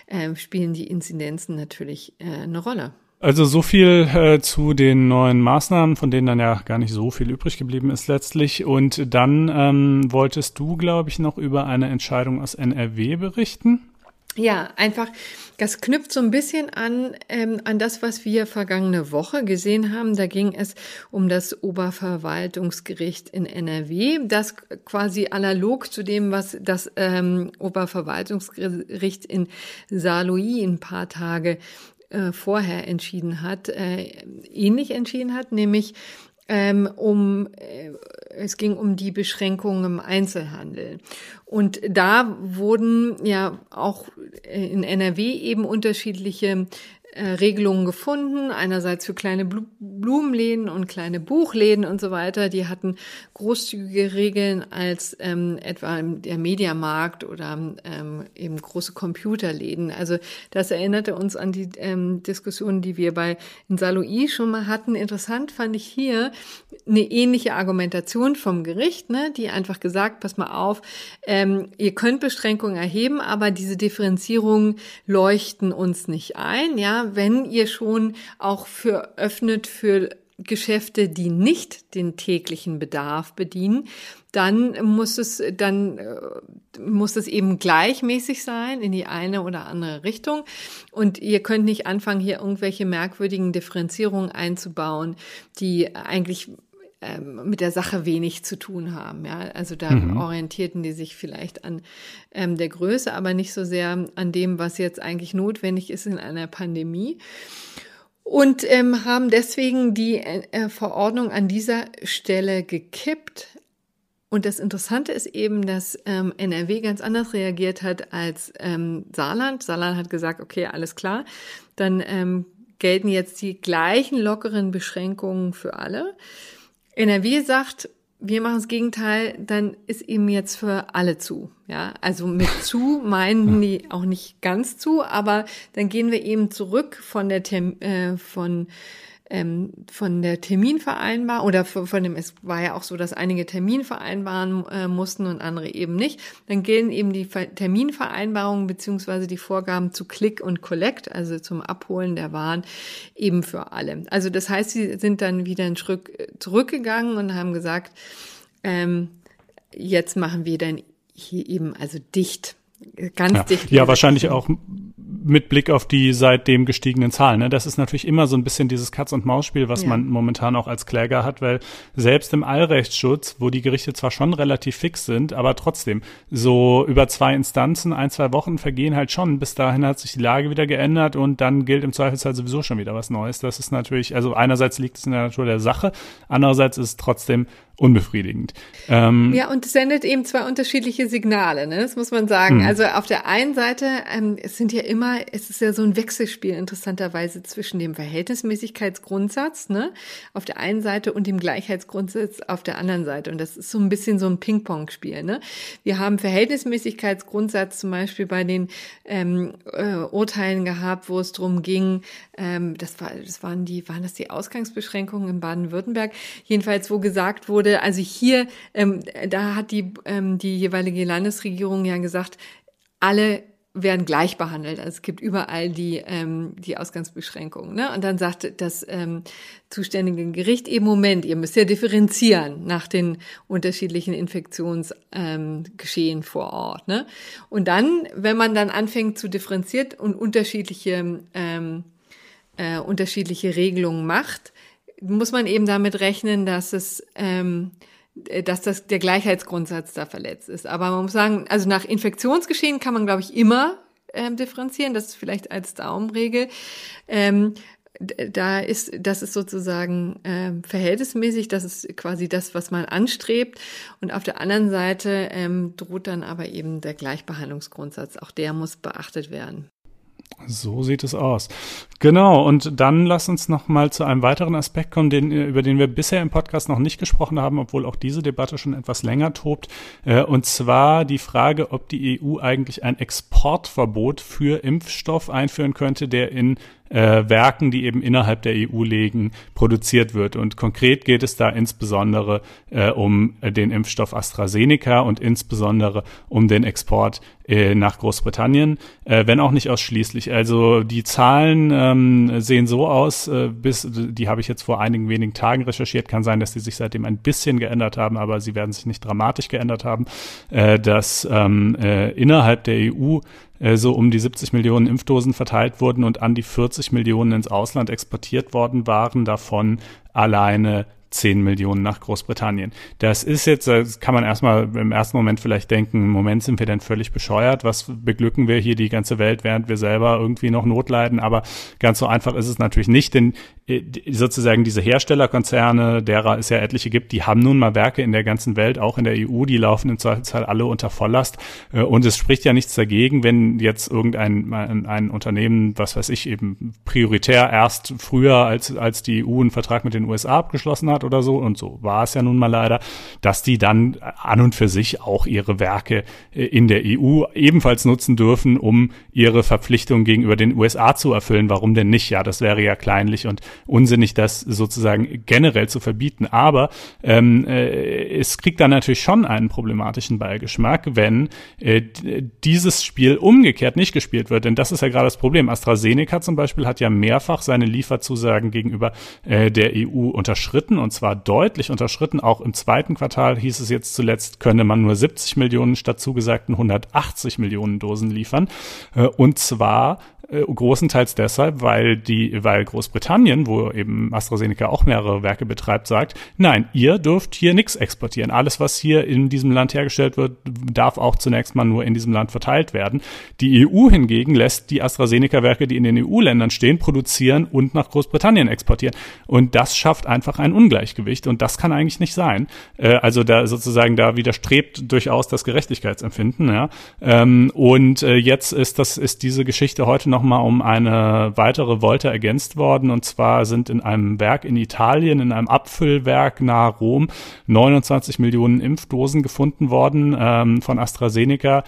Speaker 1: ähm, spielen die Inzidenzen natürlich äh, eine Rolle.
Speaker 2: Also so viel äh, zu den neuen Maßnahmen, von denen dann ja gar nicht so viel übrig geblieben ist letztlich. Und dann ähm, wolltest du, glaube ich, noch über eine Entscheidung aus NRW berichten.
Speaker 1: Ja, einfach, das knüpft so ein bisschen an, ähm, an das, was wir vergangene Woche gesehen haben. Da ging es um das Oberverwaltungsgericht in NRW, das quasi analog zu dem, was das ähm, Oberverwaltungsgericht in Saarlouis ein paar Tage äh, vorher entschieden hat, äh, ähnlich entschieden hat, nämlich ähm, um äh, es ging um die Beschränkungen im Einzelhandel. Und da wurden ja auch in NRW eben unterschiedliche äh, Regelungen gefunden. Einerseits für kleine Blumenläden und kleine Buchläden und so weiter. Die hatten großzügige Regeln als ähm, etwa der Mediamarkt oder ähm, eben große Computerläden. Also das erinnerte uns an die ähm, Diskussionen, die wir bei Saloi schon mal hatten. Interessant fand ich hier eine ähnliche Argumentation vom Gericht, ne, die einfach gesagt, pass mal auf, ähm, ihr könnt Beschränkungen erheben, aber diese Differenzierungen leuchten uns nicht ein, ja, wenn ihr schon auch für öffnet für Geschäfte, die nicht den täglichen Bedarf bedienen, dann muss es, dann äh, muss es eben gleichmäßig sein in die eine oder andere Richtung. Und ihr könnt nicht anfangen, hier irgendwelche merkwürdigen Differenzierungen einzubauen, die eigentlich ähm, mit der Sache wenig zu tun haben. Ja, also da mhm. orientierten die sich vielleicht an ähm, der Größe, aber nicht so sehr an dem, was jetzt eigentlich notwendig ist in einer Pandemie. Und ähm, haben deswegen die äh, Verordnung an dieser Stelle gekippt. Und das Interessante ist eben, dass ähm, NRW ganz anders reagiert hat als ähm, Saarland. Saarland hat gesagt, okay, alles klar, dann ähm, gelten jetzt die gleichen lockeren Beschränkungen für alle. NRW sagt, wir machen das Gegenteil, dann ist ihm jetzt für alle zu. Ja, also mit zu meinen die auch nicht ganz zu, aber dann gehen wir eben zurück von der Term äh, von ähm, von der Terminvereinbarung oder von, dem, es war ja auch so, dass einige Termin vereinbaren äh, mussten und andere eben nicht. Dann gelten eben die Terminvereinbarungen beziehungsweise die Vorgaben zu Click und Collect, also zum Abholen der Waren, eben für alle. Also das heißt, sie sind dann wieder einen Schritt äh, zurückgegangen und haben gesagt, ähm, jetzt machen wir dann hier eben also dicht ganz
Speaker 2: ja.
Speaker 1: dicht.
Speaker 2: Ja, wahrscheinlich auch mit Blick auf die seitdem gestiegenen Zahlen. Ne? Das ist natürlich immer so ein bisschen dieses Katz-und-Maus-Spiel, was ja. man momentan auch als Kläger hat, weil selbst im Allrechtsschutz, wo die Gerichte zwar schon relativ fix sind, aber trotzdem so über zwei Instanzen, ein, zwei Wochen vergehen halt schon. Bis dahin hat sich die Lage wieder geändert und dann gilt im Zweifelsfall sowieso schon wieder was Neues. Das ist natürlich, also einerseits liegt es in der Natur der Sache, andererseits ist es trotzdem unbefriedigend.
Speaker 1: Ähm, ja, und es sendet eben zwei unterschiedliche Signale, ne? das muss man sagen. Mh. Also auf der einen Seite, ähm, es sind ja immer, es ist ja so ein Wechselspiel interessanterweise zwischen dem Verhältnismäßigkeitsgrundsatz, ne, auf der einen Seite und dem Gleichheitsgrundsatz auf der anderen Seite. Und das ist so ein bisschen so ein Ping-Pong-Spiel. Ne? Wir haben Verhältnismäßigkeitsgrundsatz zum Beispiel bei den ähm, äh, Urteilen gehabt, wo es darum ging, ähm, das war, das waren die, waren das die Ausgangsbeschränkungen in Baden-Württemberg, jedenfalls, wo gesagt wurde, wurde, also hier, ähm, da hat die, ähm, die jeweilige Landesregierung ja gesagt, alle werden gleich behandelt. Also es gibt überall die, ähm, die Ausgangsbeschränkungen. Ne? Und dann sagt das ähm, zuständige Gericht eben, Moment, ihr müsst ja differenzieren nach den unterschiedlichen Infektionsgeschehen ähm, vor Ort. Ne? Und dann, wenn man dann anfängt zu differenziert und unterschiedliche, ähm, äh, unterschiedliche Regelungen macht, muss man eben damit rechnen, dass es ähm, dass das der Gleichheitsgrundsatz da verletzt ist. Aber man muss sagen, also nach Infektionsgeschehen kann man, glaube ich, immer ähm, differenzieren. Das ist vielleicht als Daumenregel. Ähm, da ist, das ist sozusagen äh, verhältnismäßig, das ist quasi das, was man anstrebt. Und auf der anderen Seite ähm, droht dann aber eben der Gleichbehandlungsgrundsatz. Auch der muss beachtet werden.
Speaker 2: So sieht es aus. Genau, und dann lass uns noch mal zu einem weiteren Aspekt kommen, den, über den wir bisher im Podcast noch nicht gesprochen haben, obwohl auch diese Debatte schon etwas länger tobt. Äh, und zwar die Frage, ob die EU eigentlich ein Exportverbot für Impfstoff einführen könnte, der in äh, Werken, die eben innerhalb der EU liegen, produziert wird. Und konkret geht es da insbesondere äh, um den Impfstoff AstraZeneca und insbesondere um den Export äh, nach Großbritannien, äh, wenn auch nicht ausschließlich. Also die Zahlen ähm, sehen so aus, äh, bis die habe ich jetzt vor einigen wenigen Tagen recherchiert. Kann sein, dass die sich seitdem ein bisschen geändert haben, aber sie werden sich nicht dramatisch geändert haben, äh, dass ähm, äh, innerhalb der EU äh, so um die 70 Millionen Impfdosen verteilt wurden und an die 40 Millionen ins Ausland exportiert worden waren, davon alleine 10 Millionen nach Großbritannien. Das ist jetzt, das kann man erstmal im ersten Moment vielleicht denken, im Moment sind wir denn völlig bescheuert, was beglücken wir hier die ganze Welt, während wir selber irgendwie noch Not leiden, aber ganz so einfach ist es natürlich nicht, denn äh, sozusagen diese Herstellerkonzerne, derer es ja etliche gibt, die haben nun mal Werke in der ganzen Welt, auch in der EU, die laufen im Zweifelsfall alle unter Volllast. Äh, und es spricht ja nichts dagegen, wenn jetzt irgendein ein, ein Unternehmen, was weiß ich, eben prioritär erst früher als, als die EU einen Vertrag mit den USA abgeschlossen hat oder so, und so war es ja nun mal leider, dass die dann an und für sich auch ihre Werke äh, in der EU ebenfalls nutzen dürfen, um ihre Verpflichtungen gegenüber den USA zu erfüllen. Warum denn nicht? Ja, das wäre ja kleinlich und unsinnig, das sozusagen generell zu verbieten. Aber ähm, äh, es kriegt dann natürlich schon einen problematischen Beigeschmack, wenn äh, dieses Spiel umgekehrt nicht gespielt wird. Denn das ist ja gerade das Problem. AstraZeneca zum Beispiel hat ja mehrfach seine Lieferzusagen gegenüber äh, der EU unterschritten und zwar deutlich unterschritten. Auch im zweiten Quartal hieß es jetzt zuletzt, könne man nur 70 Millionen statt zugesagten 180 Millionen Dosen liefern. Äh, und zwar äh, großenteils deshalb, weil die, weil Großbritannien, wo eben AstraZeneca auch mehrere Werke betreibt, sagt, nein, ihr dürft hier nichts exportieren. Alles, was hier in diesem Land hergestellt wird, darf auch zunächst mal nur in diesem Land verteilt werden. Die EU hingegen lässt die AstraZeneca-Werke, die in den EU-Ländern stehen, produzieren und nach Großbritannien exportieren. Und das schafft einfach ein Ungleichgewicht und das kann eigentlich nicht sein. Äh, also da sozusagen da widerstrebt durchaus das Gerechtigkeitsempfinden. Ja. Ähm, und äh, jetzt ist das ist diese Geschichte heute noch nochmal um eine weitere Volte ergänzt worden. Und zwar sind in einem Werk in Italien, in einem Abfüllwerk nahe Rom, 29 Millionen Impfdosen gefunden worden ähm, von AstraZeneca,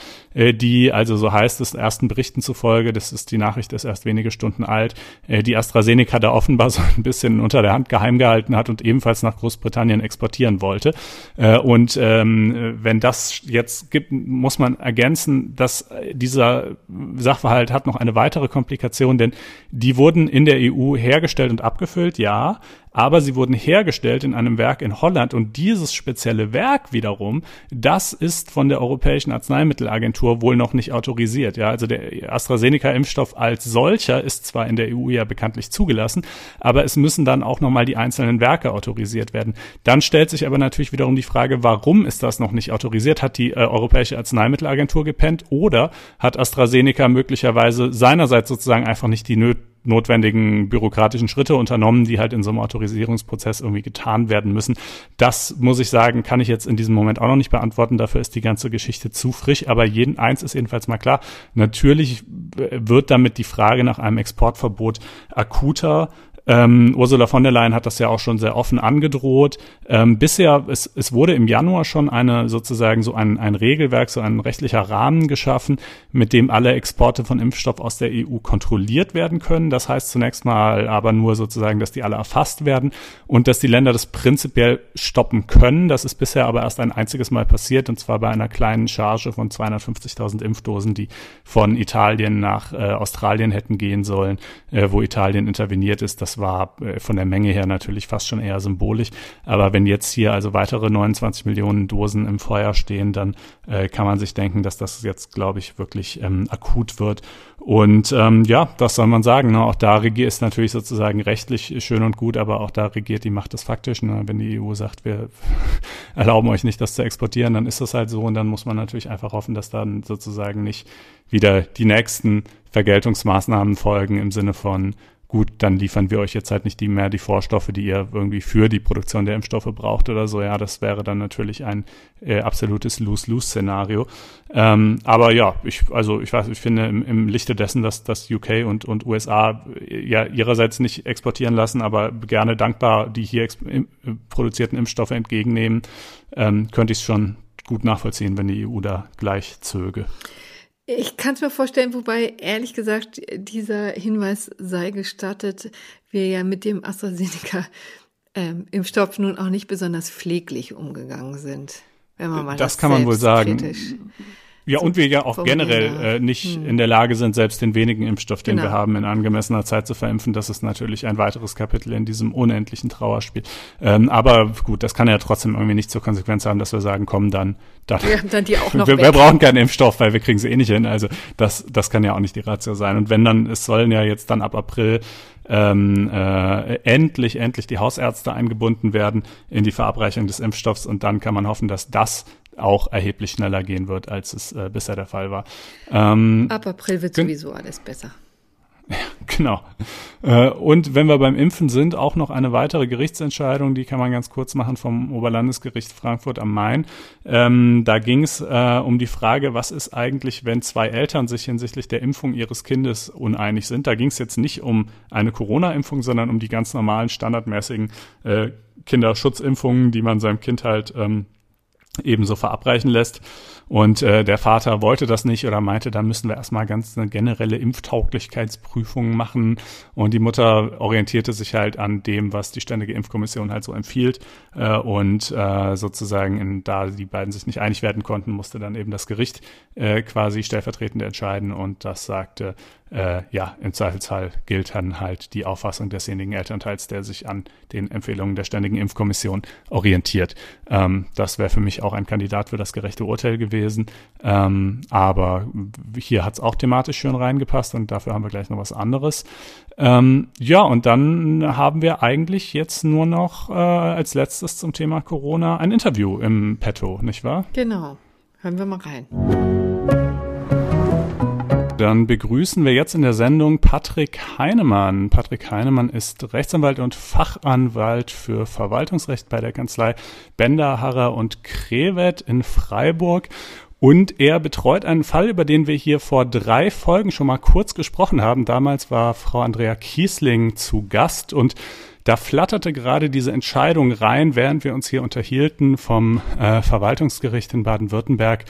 Speaker 2: die, also so heißt es ersten Berichten zufolge, das ist die Nachricht ist erst wenige Stunden alt, äh, die AstraZeneca da offenbar so ein bisschen unter der Hand geheim gehalten hat und ebenfalls nach Großbritannien exportieren wollte. Äh, und ähm, wenn das jetzt gibt, muss man ergänzen, dass dieser Sachverhalt hat noch eine weitere Komplikation, denn die wurden in der EU hergestellt und abgefüllt, ja, aber sie wurden hergestellt in einem Werk in Holland und dieses spezielle Werk wiederum, das ist von der Europäischen Arzneimittelagentur wohl noch nicht autorisiert. Ja, also der AstraZeneca-Impfstoff als solcher ist zwar in der EU ja bekanntlich zugelassen, aber es müssen dann auch nochmal die einzelnen Werke autorisiert werden. Dann stellt sich aber natürlich wiederum die Frage, warum ist das noch nicht autorisiert? Hat die äh, Europäische Arzneimittelagentur gepennt oder hat AstraZeneca möglicherweise seinerseits sozusagen einfach nicht die nöt notwendigen bürokratischen Schritte unternommen, die halt in so einem Autorisierungsprozess irgendwie getan werden müssen. Das muss ich sagen, kann ich jetzt in diesem Moment auch noch nicht beantworten. Dafür ist die ganze Geschichte zu frisch. Aber jeden eins ist jedenfalls mal klar. Natürlich wird damit die Frage nach einem Exportverbot akuter ähm, Ursula von der Leyen hat das ja auch schon sehr offen angedroht. Ähm, bisher, es, es wurde im Januar schon eine sozusagen so ein, ein Regelwerk, so ein rechtlicher Rahmen geschaffen, mit dem alle Exporte von Impfstoff aus der EU kontrolliert werden können. Das heißt zunächst mal aber nur sozusagen, dass die alle erfasst werden und dass die Länder das prinzipiell stoppen können. Das ist bisher aber erst ein einziges Mal passiert und zwar bei einer kleinen Charge von 250.000 Impfdosen, die von Italien nach äh, Australien hätten gehen sollen, äh, wo Italien interveniert ist. Das war äh, von der Menge her natürlich fast schon eher symbolisch. Aber wenn jetzt hier also weitere 29 Millionen Dosen im Feuer stehen, dann äh, kann man sich denken, dass das jetzt, glaube ich, wirklich ähm, akut wird. Und ähm, ja, das soll man sagen. Ne? Auch da regiert ist natürlich sozusagen rechtlich schön und gut, aber auch da regiert die Macht des Faktischen. Ne? Wenn die EU sagt, wir erlauben euch nicht, das zu exportieren, dann ist das halt so. Und dann muss man natürlich einfach hoffen, dass dann sozusagen nicht wieder die nächsten Vergeltungsmaßnahmen folgen im Sinne von gut, dann liefern wir euch jetzt halt nicht die mehr die Vorstoffe, die ihr irgendwie für die Produktion der Impfstoffe braucht oder so. Ja, das wäre dann natürlich ein äh, absolutes Lose-Lose-Szenario. Ähm, aber ja, ich, also ich weiß, ich finde im, im Lichte dessen, dass dass UK und, und USA äh, ja ihrerseits nicht exportieren lassen, aber gerne dankbar die hier im, produzierten Impfstoffe entgegennehmen, ähm, könnte ich es schon gut nachvollziehen, wenn die EU da gleich zöge.
Speaker 1: Ich kann es mir vorstellen, wobei ehrlich gesagt dieser Hinweis sei gestattet, wir ja mit dem AstraZeneca ähm, Impfstoff nun auch nicht besonders pfleglich umgegangen sind.
Speaker 2: Wenn man mal das, das kann man wohl sagen. Ja, so und wir ja auch generell äh, nicht hm. in der Lage sind, selbst den wenigen Impfstoff, den genau. wir haben, in angemessener Zeit zu verimpfen. Das ist natürlich ein weiteres Kapitel in diesem unendlichen Trauerspiel. Ähm, aber gut, das kann ja trotzdem irgendwie nicht zur Konsequenz haben, dass wir sagen, komm, dann, dann,
Speaker 1: wir, dann die auch noch
Speaker 2: wir, wir brauchen keinen Impfstoff, weil wir kriegen sie eh nicht hin. Also das, das kann ja auch nicht die Ratio sein. Und wenn dann, es sollen ja jetzt dann ab April ähm, äh, endlich, endlich die Hausärzte eingebunden werden in die Verabreichung des Impfstoffs und dann kann man hoffen, dass das auch erheblich schneller gehen wird, als es äh, bisher der Fall war.
Speaker 1: Ähm, Ab April wird sowieso alles besser.
Speaker 2: Ja, genau. Äh, und wenn wir beim Impfen sind, auch noch eine weitere Gerichtsentscheidung, die kann man ganz kurz machen vom Oberlandesgericht Frankfurt am Main. Ähm, da ging es äh, um die Frage, was ist eigentlich, wenn zwei Eltern sich hinsichtlich der Impfung ihres Kindes uneinig sind. Da ging es jetzt nicht um eine Corona-Impfung, sondern um die ganz normalen, standardmäßigen äh, Kinderschutzimpfungen, die man seinem Kind halt ähm, ebenso verabreichen lässt. Und äh, der Vater wollte das nicht oder meinte, da müssen wir erstmal ganz eine generelle Impftauglichkeitsprüfung machen. Und die Mutter orientierte sich halt an dem, was die Ständige Impfkommission halt so empfiehlt. Äh, und äh, sozusagen, in, da die beiden sich nicht einig werden konnten, musste dann eben das Gericht äh, quasi stellvertretend entscheiden. Und das sagte, äh, ja, im Zweifelsfall gilt dann halt die Auffassung desjenigen Elternteils, der sich an den Empfehlungen der Ständigen Impfkommission orientiert. Ähm, das wäre für mich auch ein Kandidat für das gerechte Urteil gewesen. Ähm, aber hier hat es auch thematisch schön reingepasst und dafür haben wir gleich noch was anderes. Ähm, ja, und dann haben wir eigentlich jetzt nur noch äh, als letztes zum Thema Corona ein Interview im Petto, nicht wahr?
Speaker 1: Genau. Hören wir mal rein.
Speaker 2: Dann begrüßen wir jetzt in der Sendung Patrick Heinemann. Patrick Heinemann ist Rechtsanwalt und Fachanwalt für Verwaltungsrecht bei der Kanzlei Bender, Harrer und Krewet in Freiburg. Und er betreut einen Fall, über den wir hier vor drei Folgen schon mal kurz gesprochen haben. Damals war Frau Andrea Kiesling zu Gast und da flatterte gerade diese Entscheidung rein, während wir uns hier unterhielten vom äh, Verwaltungsgericht in Baden-Württemberg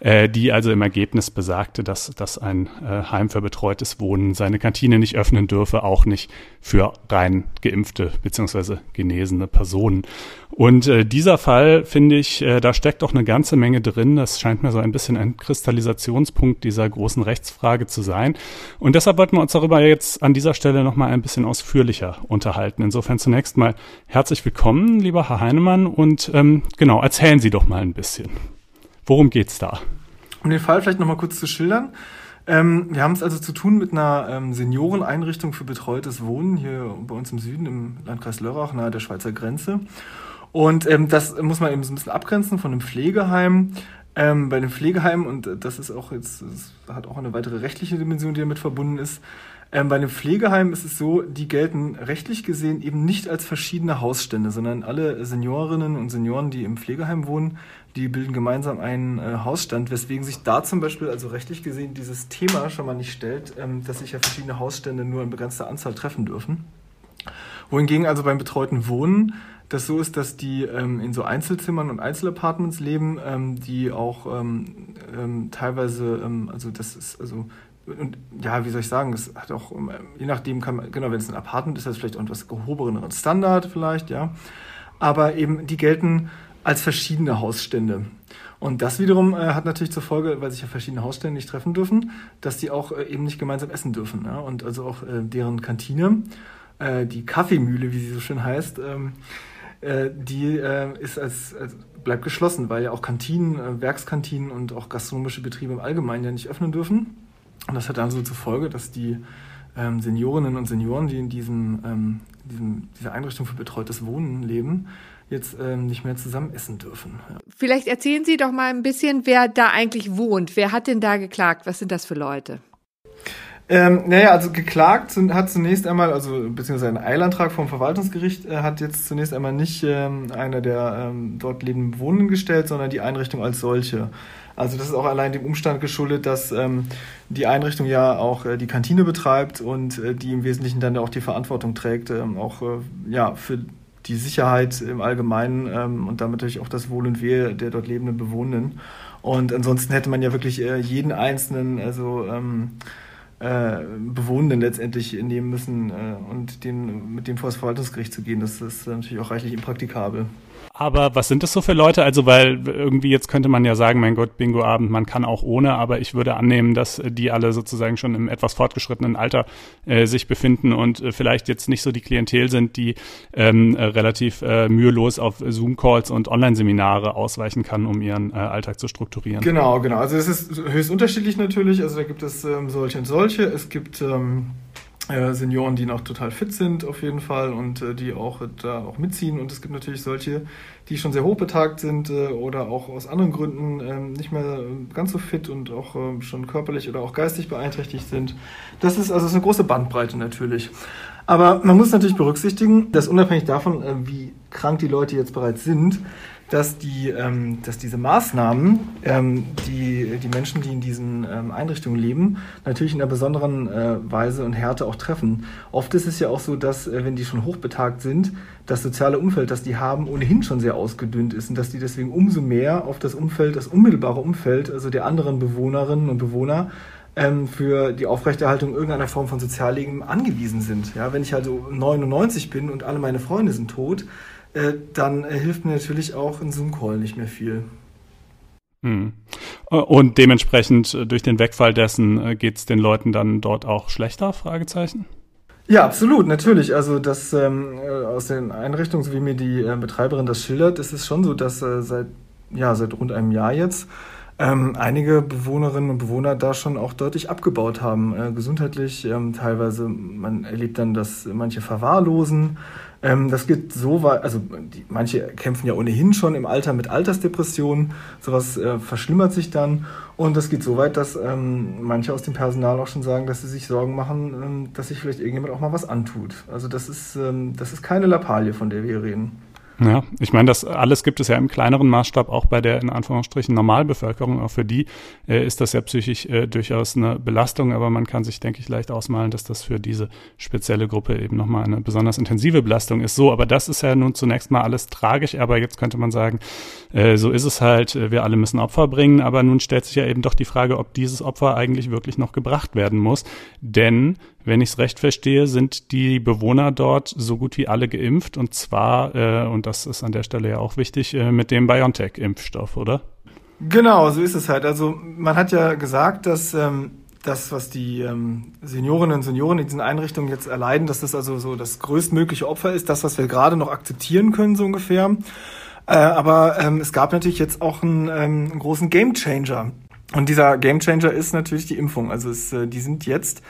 Speaker 2: äh, die also im Ergebnis besagte, dass, dass ein äh, Heim für betreutes Wohnen seine Kantine nicht öffnen dürfe, auch nicht für rein geimpfte beziehungsweise genesene Personen. Und äh, dieser Fall, finde ich, äh, da steckt auch eine ganze Menge drin. Das scheint mir so ein bisschen ein Kristallisationspunkt dieser großen Rechtsfrage zu sein. Und deshalb wollten wir uns darüber jetzt an dieser Stelle nochmal ein bisschen ausführlicher unterhalten. Insofern zunächst mal herzlich willkommen, lieber Herr Heinemann. Und ähm, genau, erzählen Sie doch mal ein bisschen. Worum geht's da?
Speaker 4: Um den Fall vielleicht nochmal kurz zu schildern. Ähm, wir haben es also zu tun mit einer ähm, Senioreneinrichtung für betreutes Wohnen hier bei uns im Süden, im Landkreis Lörrach, nahe der Schweizer Grenze. Und ähm, das muss man eben so ein bisschen abgrenzen von einem Pflegeheim. Ähm, bei einem Pflegeheim, und das ist auch jetzt, hat auch eine weitere rechtliche Dimension, die damit verbunden ist, ähm, bei einem Pflegeheim ist es so, die gelten rechtlich gesehen eben nicht als verschiedene Hausstände, sondern alle Seniorinnen und Senioren, die im Pflegeheim wohnen, die bilden gemeinsam einen äh, Hausstand, weswegen sich da zum Beispiel, also rechtlich gesehen, dieses Thema schon mal nicht stellt, ähm, dass sich ja verschiedene Hausstände nur in begrenzter Anzahl treffen dürfen. Wohingegen also beim betreuten Wohnen das so ist, dass die ähm, in so Einzelzimmern und Einzelapartments leben, ähm, die auch ähm, ähm, teilweise, ähm, also das ist also und ja, wie soll ich sagen, es hat auch, je nachdem kann man, genau, wenn es ein Apartment ist, das vielleicht auch etwas gehobeneren Standard vielleicht, ja. Aber eben, die gelten als verschiedene Hausstände. Und das wiederum äh, hat natürlich zur Folge, weil sich ja verschiedene Hausstände nicht treffen dürfen, dass die auch äh, eben nicht gemeinsam essen dürfen. Ja? Und also auch äh, deren Kantine, äh, die Kaffeemühle, wie sie so schön heißt, ähm, äh, die äh, ist als, als, bleibt geschlossen, weil ja auch Kantinen, Werkskantinen und auch gastronomische Betriebe im Allgemeinen ja nicht öffnen dürfen. Und das hat dann so zur Folge, dass die ähm, Seniorinnen und Senioren, die in diesem, ähm, diesem, dieser Einrichtung für betreutes Wohnen leben, jetzt ähm, nicht mehr zusammen essen dürfen.
Speaker 1: Ja. Vielleicht erzählen Sie doch mal ein bisschen, wer da eigentlich wohnt. Wer hat denn da geklagt? Was sind das für Leute?
Speaker 4: Ähm, naja, also geklagt hat zunächst einmal, also beziehungsweise ein Eilantrag vom Verwaltungsgericht äh, hat jetzt zunächst einmal nicht ähm, einer der ähm, dort lebenden Bewohnenden gestellt, sondern die Einrichtung als solche. Also das ist auch allein dem Umstand geschuldet, dass ähm, die Einrichtung ja auch äh, die Kantine betreibt und äh, die im Wesentlichen dann auch die Verantwortung trägt, ähm, auch äh, ja, für die Sicherheit im Allgemeinen ähm, und damit natürlich auch das Wohl und Wehe der dort lebenden Bewohnenden. Und ansonsten hätte man ja wirklich äh, jeden einzelnen, also ähm, äh, Bewohnenden letztendlich nehmen müssen äh, und den, mit dem vor das Verwaltungsgericht zu gehen. Das ist natürlich auch reichlich impraktikabel.
Speaker 2: Aber was sind das so für Leute? Also, weil irgendwie jetzt könnte man ja sagen, mein Gott, Bingo-Abend, man kann auch ohne, aber ich würde annehmen, dass die alle sozusagen schon im etwas fortgeschrittenen Alter äh, sich befinden und äh, vielleicht jetzt nicht so die Klientel sind, die ähm, äh, relativ äh, mühelos auf Zoom-Calls und Online-Seminare ausweichen kann, um ihren äh, Alltag zu strukturieren.
Speaker 4: Genau, genau. Also es ist höchst unterschiedlich natürlich. Also da gibt es ähm, solche und solche. Es gibt ähm äh, Senioren, die noch total fit sind auf jeden Fall und äh, die auch äh, da auch mitziehen. Und es gibt natürlich solche, die schon sehr hochbetagt sind äh, oder auch aus anderen Gründen ähm, nicht mehr ganz so fit und auch ähm, schon körperlich oder auch geistig beeinträchtigt sind. Das ist also ist eine große Bandbreite natürlich. Aber man muss natürlich berücksichtigen, dass unabhängig davon, äh, wie krank die Leute jetzt bereits sind, dass, die, ähm, dass diese Maßnahmen ähm, die, die Menschen, die in diesen ähm, Einrichtungen leben, natürlich in einer besonderen äh, Weise und Härte auch treffen. Oft ist es ja auch so, dass, äh, wenn die schon hochbetagt sind, das soziale Umfeld, das die haben, ohnehin schon sehr ausgedünnt ist und dass die deswegen umso mehr auf das Umfeld, das unmittelbare Umfeld, also der anderen Bewohnerinnen und Bewohner, ähm, für die Aufrechterhaltung irgendeiner Form von Sozialleben angewiesen sind. Ja, wenn ich also 99 bin und alle meine Freunde sind tot, äh, dann äh, hilft mir natürlich auch ein Zoom-Call nicht mehr viel.
Speaker 2: Hm. Und dementsprechend äh, durch den Wegfall dessen geht es den Leuten dann dort auch schlechter? Fragezeichen.
Speaker 4: Ja, absolut, natürlich. Also das ähm, aus den Einrichtungen, so wie mir die äh, Betreiberin das schildert, ist es schon so, dass äh, seit ja seit rund einem Jahr jetzt ähm, einige Bewohnerinnen und Bewohner da schon auch deutlich abgebaut haben, äh, gesundheitlich. Ähm, teilweise man erlebt dann, dass manche verwahrlosen. Ähm, das geht so weit, also die, manche kämpfen ja ohnehin schon im Alter mit Altersdepressionen, sowas äh, verschlimmert sich dann und das geht so weit, dass ähm, manche aus dem Personal auch schon sagen, dass sie sich Sorgen machen, ähm, dass sich vielleicht irgendjemand auch mal was antut. Also das ist, ähm, das ist keine Lappalie, von der wir hier reden.
Speaker 2: Ja, ich meine, das alles gibt es ja im kleineren Maßstab auch bei der in Anführungsstrichen Normalbevölkerung. Auch für die äh, ist das ja psychisch äh, durchaus eine Belastung, aber man kann sich, denke ich, leicht ausmalen, dass das für diese spezielle Gruppe eben nochmal eine besonders intensive Belastung ist. So, aber das ist ja nun zunächst mal alles tragisch, aber jetzt könnte man sagen, äh, so ist es halt, äh, wir alle müssen Opfer bringen, aber nun stellt sich ja eben doch die Frage, ob dieses Opfer eigentlich wirklich noch gebracht werden muss. Denn wenn ich es recht verstehe, sind die Bewohner dort so gut wie alle geimpft und zwar, äh, und das ist an der Stelle ja auch wichtig, äh, mit dem BioNTech-Impfstoff, oder?
Speaker 4: Genau, so ist es halt. Also man hat ja gesagt, dass ähm, das, was die ähm, Seniorinnen und Senioren in diesen Einrichtungen jetzt erleiden, dass das also so das größtmögliche Opfer ist, das, was wir gerade noch akzeptieren können, so ungefähr. Äh, aber ähm, es gab natürlich jetzt auch einen, ähm, einen großen Gamechanger. Und dieser Gamechanger ist natürlich die Impfung. Also es, äh, die sind jetzt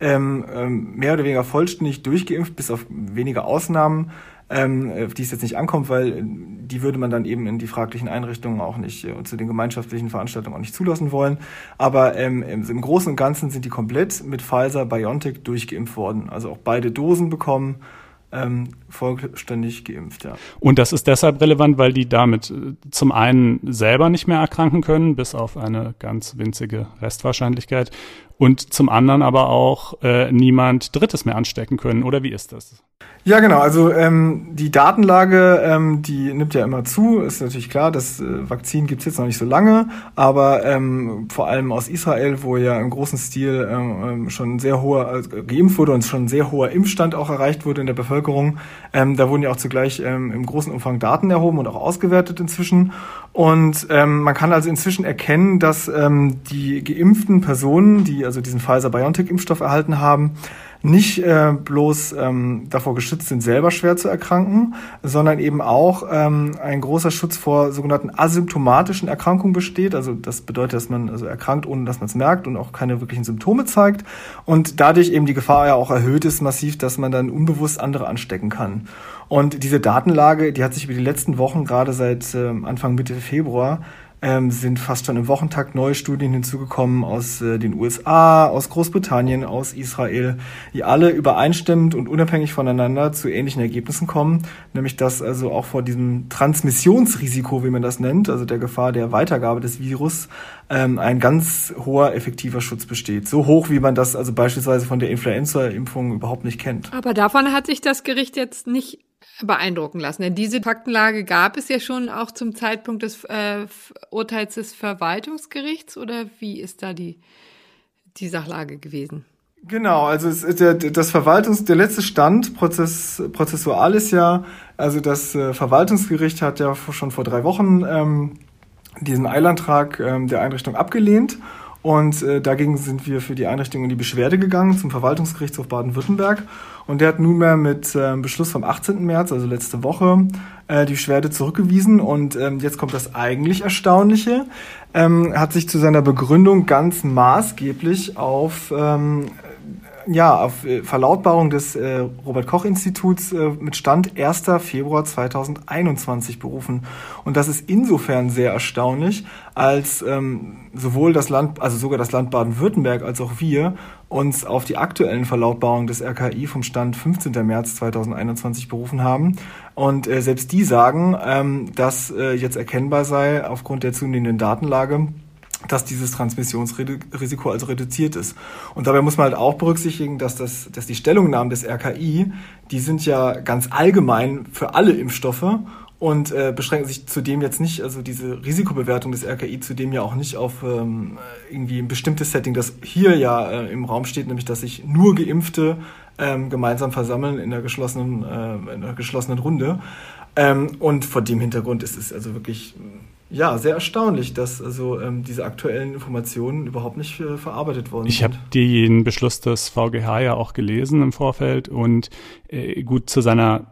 Speaker 4: ähm, ähm, mehr oder weniger vollständig durchgeimpft, bis auf wenige Ausnahmen, ähm, die es jetzt nicht ankommt, weil äh, die würde man dann eben in die fraglichen Einrichtungen auch nicht äh, zu den gemeinschaftlichen Veranstaltungen auch nicht zulassen wollen. Aber ähm, im Großen und Ganzen sind die komplett mit Pfizer BioNTech durchgeimpft worden. Also auch beide Dosen bekommen ähm, vollständig geimpft, ja.
Speaker 2: Und das ist deshalb relevant, weil die damit äh, zum einen selber nicht mehr erkranken können, bis auf eine ganz winzige Restwahrscheinlichkeit, und zum anderen aber auch äh, niemand Drittes mehr anstecken können, oder wie ist das?
Speaker 4: Ja, genau. Also ähm, die Datenlage, ähm, die nimmt ja immer zu. Ist natürlich klar, das äh, Vakzin gibt's jetzt noch nicht so lange, aber ähm, vor allem aus Israel, wo ja im großen Stil ähm, ähm schon sehr hoher also geimpft wurde und schon sehr hoher Impfstand auch erreicht wurde in der Bevölkerung, ähm, da wurden ja auch zugleich ähm, im großen Umfang Daten erhoben und auch ausgewertet inzwischen. Und ähm, man kann also inzwischen erkennen, dass ähm, die geimpften Personen, die also diesen Pfizer-BioNTech-Impfstoff erhalten haben, nicht äh, bloß ähm, davor geschützt sind, selber schwer zu erkranken, sondern eben auch ähm, ein großer Schutz vor sogenannten asymptomatischen Erkrankungen besteht. Also das bedeutet, dass man also erkrankt, ohne dass man es merkt und auch keine wirklichen Symptome zeigt. Und dadurch eben die Gefahr ja auch erhöht ist massiv, dass man dann unbewusst andere anstecken kann. Und diese Datenlage, die hat sich über die letzten Wochen, gerade seit äh, Anfang Mitte Februar, ähm, sind fast schon im Wochentakt neue Studien hinzugekommen aus äh, den USA, aus Großbritannien, aus Israel, die alle übereinstimmend und unabhängig voneinander zu ähnlichen Ergebnissen kommen, nämlich dass also auch vor diesem Transmissionsrisiko, wie man das nennt, also der Gefahr der Weitergabe des Virus, ähm, ein ganz hoher effektiver Schutz besteht. So hoch, wie man das also beispielsweise von der Influenza-Impfung überhaupt nicht kennt.
Speaker 1: Aber davon hat sich das Gericht jetzt nicht beeindrucken lassen. Denn diese Faktenlage gab es ja schon auch zum Zeitpunkt des äh, Urteils des Verwaltungsgerichts oder wie ist da die, die Sachlage gewesen?
Speaker 4: Genau, also es, der, das Verwaltungs, der letzte Stand Prozess, prozessual ist ja, also das äh, Verwaltungsgericht hat ja schon vor drei Wochen ähm, diesen Eilantrag ähm, der Einrichtung abgelehnt und äh, dagegen sind wir für die Einrichtung in die Beschwerde gegangen zum Verwaltungsgerichtshof Baden-Württemberg. Und der hat nunmehr mit äh, Beschluss vom 18. März, also letzte Woche, äh, die Beschwerde zurückgewiesen. Und ähm, jetzt kommt das eigentlich Erstaunliche. Ähm, hat sich zu seiner Begründung ganz maßgeblich auf ähm, ja, auf äh, Verlautbarung des äh, Robert-Koch-Instituts äh, mit Stand 1. Februar 2021 berufen. Und das ist insofern sehr erstaunlich, als ähm, sowohl das Land, also sogar das Land Baden-Württemberg als auch wir uns auf die aktuellen Verlautbarungen des RKI vom Stand 15. März 2021 berufen haben. Und äh, selbst die sagen, ähm, dass äh, jetzt erkennbar sei aufgrund der zunehmenden Datenlage, dass dieses Transmissionsrisiko also reduziert ist. Und dabei muss man halt auch berücksichtigen, dass, das, dass die Stellungnahmen des RKI, die sind ja ganz allgemein für alle Impfstoffe und äh, beschränken sich zudem jetzt nicht, also diese Risikobewertung des RKI zudem ja auch nicht auf ähm, irgendwie ein bestimmtes Setting, das hier ja äh, im Raum steht, nämlich dass sich nur Geimpfte ähm, gemeinsam versammeln in der geschlossenen, äh, in der geschlossenen Runde. Ähm, und vor dem Hintergrund ist es also wirklich ja, sehr erstaunlich, dass also ähm, diese aktuellen Informationen überhaupt nicht äh, verarbeitet worden
Speaker 2: ich sind. Ich habe den Beschluss des VGH ja auch gelesen im Vorfeld und äh, gut zu seiner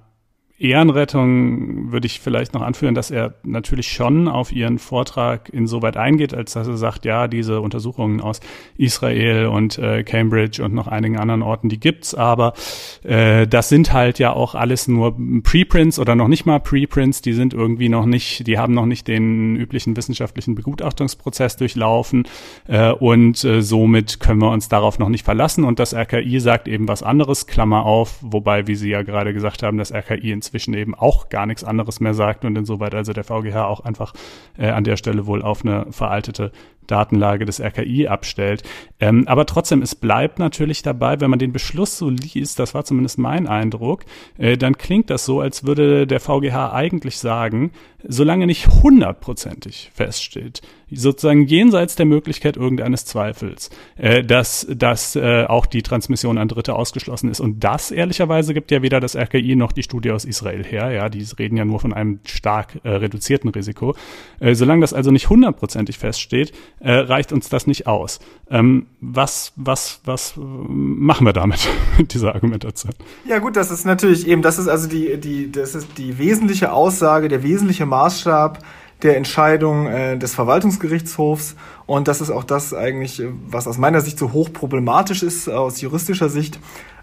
Speaker 2: Ehrenrettung würde ich vielleicht noch anführen, dass er natürlich schon auf ihren Vortrag insoweit eingeht, als dass er sagt, ja, diese Untersuchungen aus Israel und äh, Cambridge und noch einigen anderen Orten, die gibt's, aber äh, das sind halt ja auch alles nur Preprints oder noch nicht mal Preprints, die sind irgendwie noch nicht, die haben noch nicht den üblichen wissenschaftlichen Begutachtungsprozess durchlaufen äh, und äh, somit können wir uns darauf noch nicht verlassen. Und das RKI sagt eben was anderes, Klammer auf, wobei, wie Sie ja gerade gesagt haben, das RKI in inzwischen eben auch gar nichts anderes mehr sagt und insoweit also der VGH auch einfach äh, an der Stelle wohl auf eine veraltete Datenlage des RKI abstellt. Ähm, aber trotzdem, es bleibt natürlich dabei, wenn man den Beschluss so liest, das war zumindest mein Eindruck, äh, dann klingt das so, als würde der VGH eigentlich sagen, solange nicht hundertprozentig feststeht, sozusagen jenseits der Möglichkeit irgendeines Zweifels, äh, dass, dass äh, auch die Transmission an Dritte ausgeschlossen ist. Und das ehrlicherweise gibt ja weder das RKI noch die Studie aus Israel her. Ja, die reden ja nur von einem stark äh, reduzierten Risiko. Äh, solange das also nicht hundertprozentig feststeht, äh, reicht uns das nicht aus. Ähm, was, was, was machen wir damit mit dieser Argumentation?
Speaker 4: Ja gut, das ist natürlich eben, das ist also die, die, das ist die wesentliche Aussage, der wesentliche Maßstab der Entscheidung äh, des Verwaltungsgerichtshofs. Und das ist auch das eigentlich, was aus meiner Sicht so hoch problematisch ist, aus juristischer Sicht.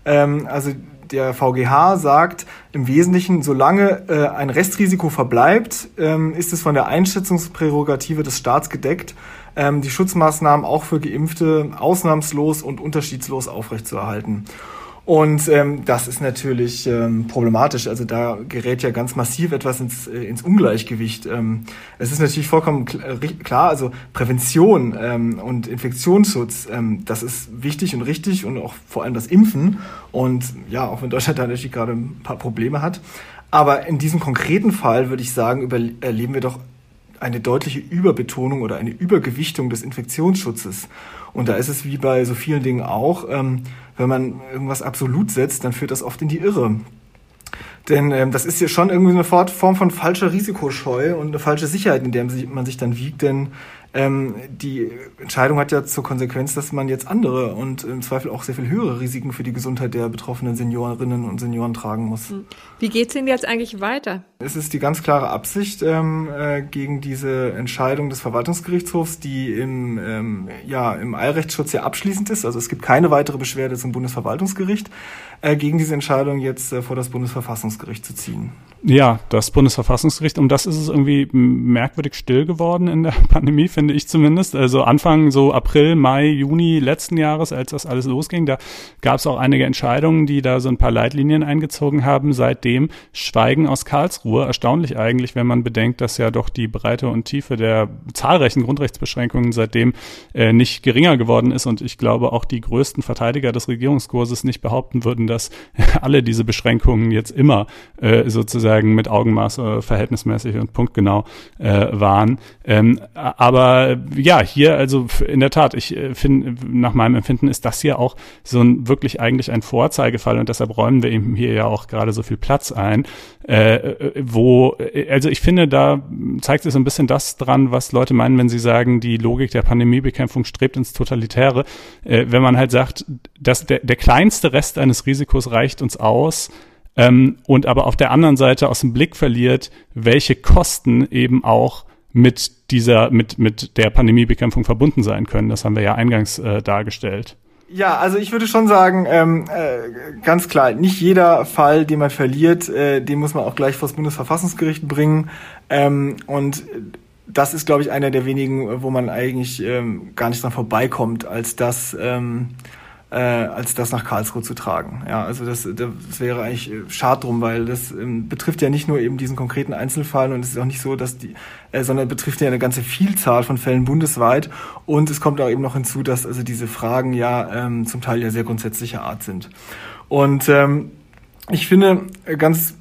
Speaker 4: Ähm, also der VGH sagt im Wesentlichen, solange äh, ein Restrisiko verbleibt, ähm, ist es von der Einschätzungsprärogative des Staats gedeckt, ähm, die Schutzmaßnahmen auch für Geimpfte ausnahmslos und unterschiedslos aufrechtzuerhalten. Und ähm, das ist natürlich ähm, problematisch. Also da gerät ja ganz massiv etwas ins, äh, ins Ungleichgewicht. Ähm, es ist natürlich vollkommen kl äh, klar, also Prävention ähm, und Infektionsschutz, ähm, das ist wichtig und richtig und auch vor allem das Impfen. Und ja, auch wenn Deutschland da natürlich gerade ein paar Probleme hat. Aber in diesem konkreten Fall würde ich sagen, erleben wir doch eine deutliche Überbetonung oder eine Übergewichtung des Infektionsschutzes. Und da ist es wie bei so vielen Dingen auch, ähm, wenn man irgendwas absolut setzt, dann führt das oft in die Irre. Denn ähm, das ist ja schon irgendwie eine Form von falscher Risikoscheu und eine falsche Sicherheit, in der man sich dann wiegt. Denn ähm, die Entscheidung hat ja zur Konsequenz, dass man jetzt andere und im Zweifel auch sehr viel höhere Risiken für die Gesundheit der betroffenen Seniorinnen und Senioren tragen muss. Hm.
Speaker 1: Wie geht's denn jetzt eigentlich weiter?
Speaker 4: Es ist die ganz klare Absicht ähm, äh, gegen diese Entscheidung des Verwaltungsgerichtshofs, die im, ähm, ja, im Eilrechtsschutz ja abschließend ist. Also es gibt keine weitere Beschwerde zum Bundesverwaltungsgericht, äh, gegen diese Entscheidung jetzt äh, vor das Bundesverfassungsgericht zu ziehen.
Speaker 2: Ja, das Bundesverfassungsgericht, um das ist es irgendwie merkwürdig still geworden in der Pandemie, finde ich zumindest. Also Anfang so April, Mai, Juni letzten Jahres, als das alles losging, da gab es auch einige Entscheidungen, die da so ein paar Leitlinien eingezogen haben. Seitdem Schweigen aus Karlsruhe. Erstaunlich eigentlich, wenn man bedenkt, dass ja doch die Breite und Tiefe der zahlreichen Grundrechtsbeschränkungen seitdem äh, nicht geringer geworden ist. Und ich glaube, auch die größten Verteidiger des Regierungskurses nicht behaupten würden, dass alle diese Beschränkungen jetzt immer äh, sozusagen mit Augenmaß äh, verhältnismäßig und punktgenau äh, waren. Ähm, aber ja, hier, also in der Tat, ich äh, finde, nach meinem Empfinden ist das hier auch so ein wirklich eigentlich ein Vorzeigefall und deshalb räumen wir ihm hier ja auch gerade so viel Platz ein, äh, äh wo, also ich finde, da zeigt sich so ein bisschen das dran, was Leute meinen, wenn sie sagen, die Logik der Pandemiebekämpfung strebt ins Totalitäre. Wenn man halt sagt, dass der, der kleinste Rest eines Risikos reicht uns aus, ähm, und aber auf der anderen Seite aus dem Blick verliert, welche Kosten eben auch mit dieser, mit, mit der Pandemiebekämpfung verbunden sein können. Das haben wir ja eingangs äh, dargestellt.
Speaker 4: Ja, also ich würde schon sagen, ähm, äh, ganz klar, nicht jeder Fall, den man verliert, äh, den muss man auch gleich vor das Bundesverfassungsgericht bringen. Ähm, und das ist, glaube ich, einer der wenigen, wo man eigentlich ähm, gar nicht dran vorbeikommt, als das ähm, äh, als das nach Karlsruhe zu tragen. Ja, also das, das wäre eigentlich äh, schade drum, weil das ähm, betrifft ja nicht nur eben diesen konkreten Einzelfall und es ist auch nicht so, dass die, äh, sondern betrifft ja eine ganze Vielzahl von Fällen bundesweit und es kommt auch eben noch hinzu, dass also diese Fragen ja ähm, zum Teil ja sehr grundsätzlicher Art sind. Und ähm, ich finde äh, ganz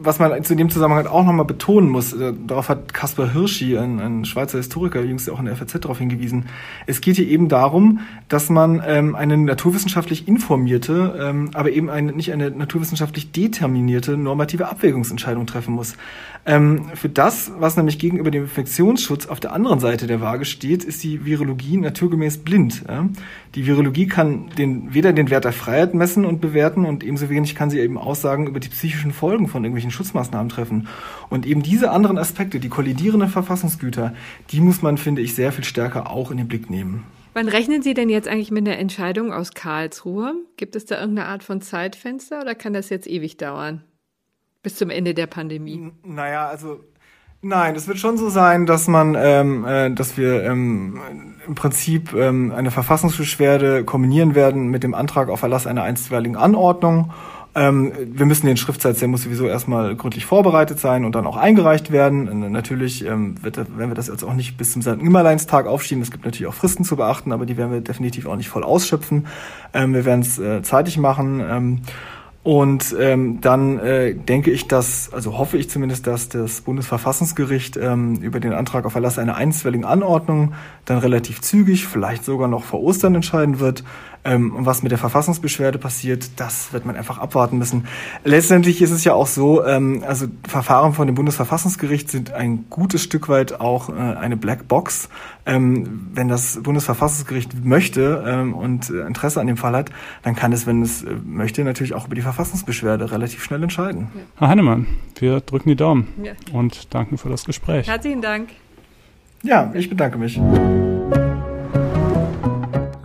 Speaker 4: was man zu dem Zusammenhang auch nochmal betonen muss, äh, darauf hat Caspar Hirschi, ein, ein Schweizer Historiker, jüngst auch in der FAZ darauf hingewiesen, es geht hier eben darum, dass man ähm, eine naturwissenschaftlich informierte, ähm, aber eben eine, nicht eine naturwissenschaftlich determinierte normative Abwägungsentscheidung treffen muss. Ähm, für das, was nämlich gegenüber dem Infektionsschutz auf der anderen Seite der Waage steht, ist die Virologie naturgemäß blind. Ja? Die Virologie kann den, weder den Wert der Freiheit messen und bewerten und ebenso wenig kann sie eben Aussagen über die psychischen Folgen von irgendwelchen Schutzmaßnahmen treffen. Und eben diese anderen Aspekte, die kollidierenden Verfassungsgüter, die muss man, finde ich, sehr viel stärker auch in den Blick nehmen.
Speaker 1: Wann rechnen Sie denn jetzt eigentlich mit der Entscheidung aus Karlsruhe? Gibt es da irgendeine Art von Zeitfenster oder kann das jetzt ewig dauern? bis zum Ende der Pandemie?
Speaker 4: Naja, also Nein, es wird schon so sein, dass man, ähm, äh, dass wir ähm, im Prinzip ähm, eine Verfassungsbeschwerde kombinieren werden mit dem Antrag auf Erlass einer einstweiligen Anordnung. Ähm, wir müssen den Schriftsatz, der muss sowieso erstmal gründlich vorbereitet sein und dann auch eingereicht werden. Natürlich ähm, wird, werden wir das jetzt auch nicht bis zum St. Nimmerleinstag aufschieben. Es gibt natürlich auch Fristen zu beachten, aber die werden wir definitiv auch nicht voll ausschöpfen. Ähm, wir werden es äh, zeitig machen. Ähm, und ähm, dann äh, denke ich, dass, also hoffe ich zumindest, dass das Bundesverfassungsgericht ähm, über den Antrag auf Erlass einer einstweiligen Anordnung dann relativ zügig, vielleicht sogar noch vor Ostern entscheiden wird. Ähm, und was mit der Verfassungsbeschwerde passiert, das wird man einfach abwarten müssen. Letztendlich ist es ja auch so, ähm, also Verfahren von dem Bundesverfassungsgericht sind ein gutes Stück weit auch äh, eine Blackbox. Ähm, wenn das Bundesverfassungsgericht möchte ähm, und äh, Interesse an dem Fall hat, dann kann es, wenn es äh, möchte, natürlich auch über die Verfassungsbeschwerde relativ schnell entscheiden.
Speaker 2: Ja. Herr Heinemann, wir drücken die Daumen ja. und danken für das Gespräch.
Speaker 1: Herzlichen Dank.
Speaker 4: Ja, ich bedanke mich.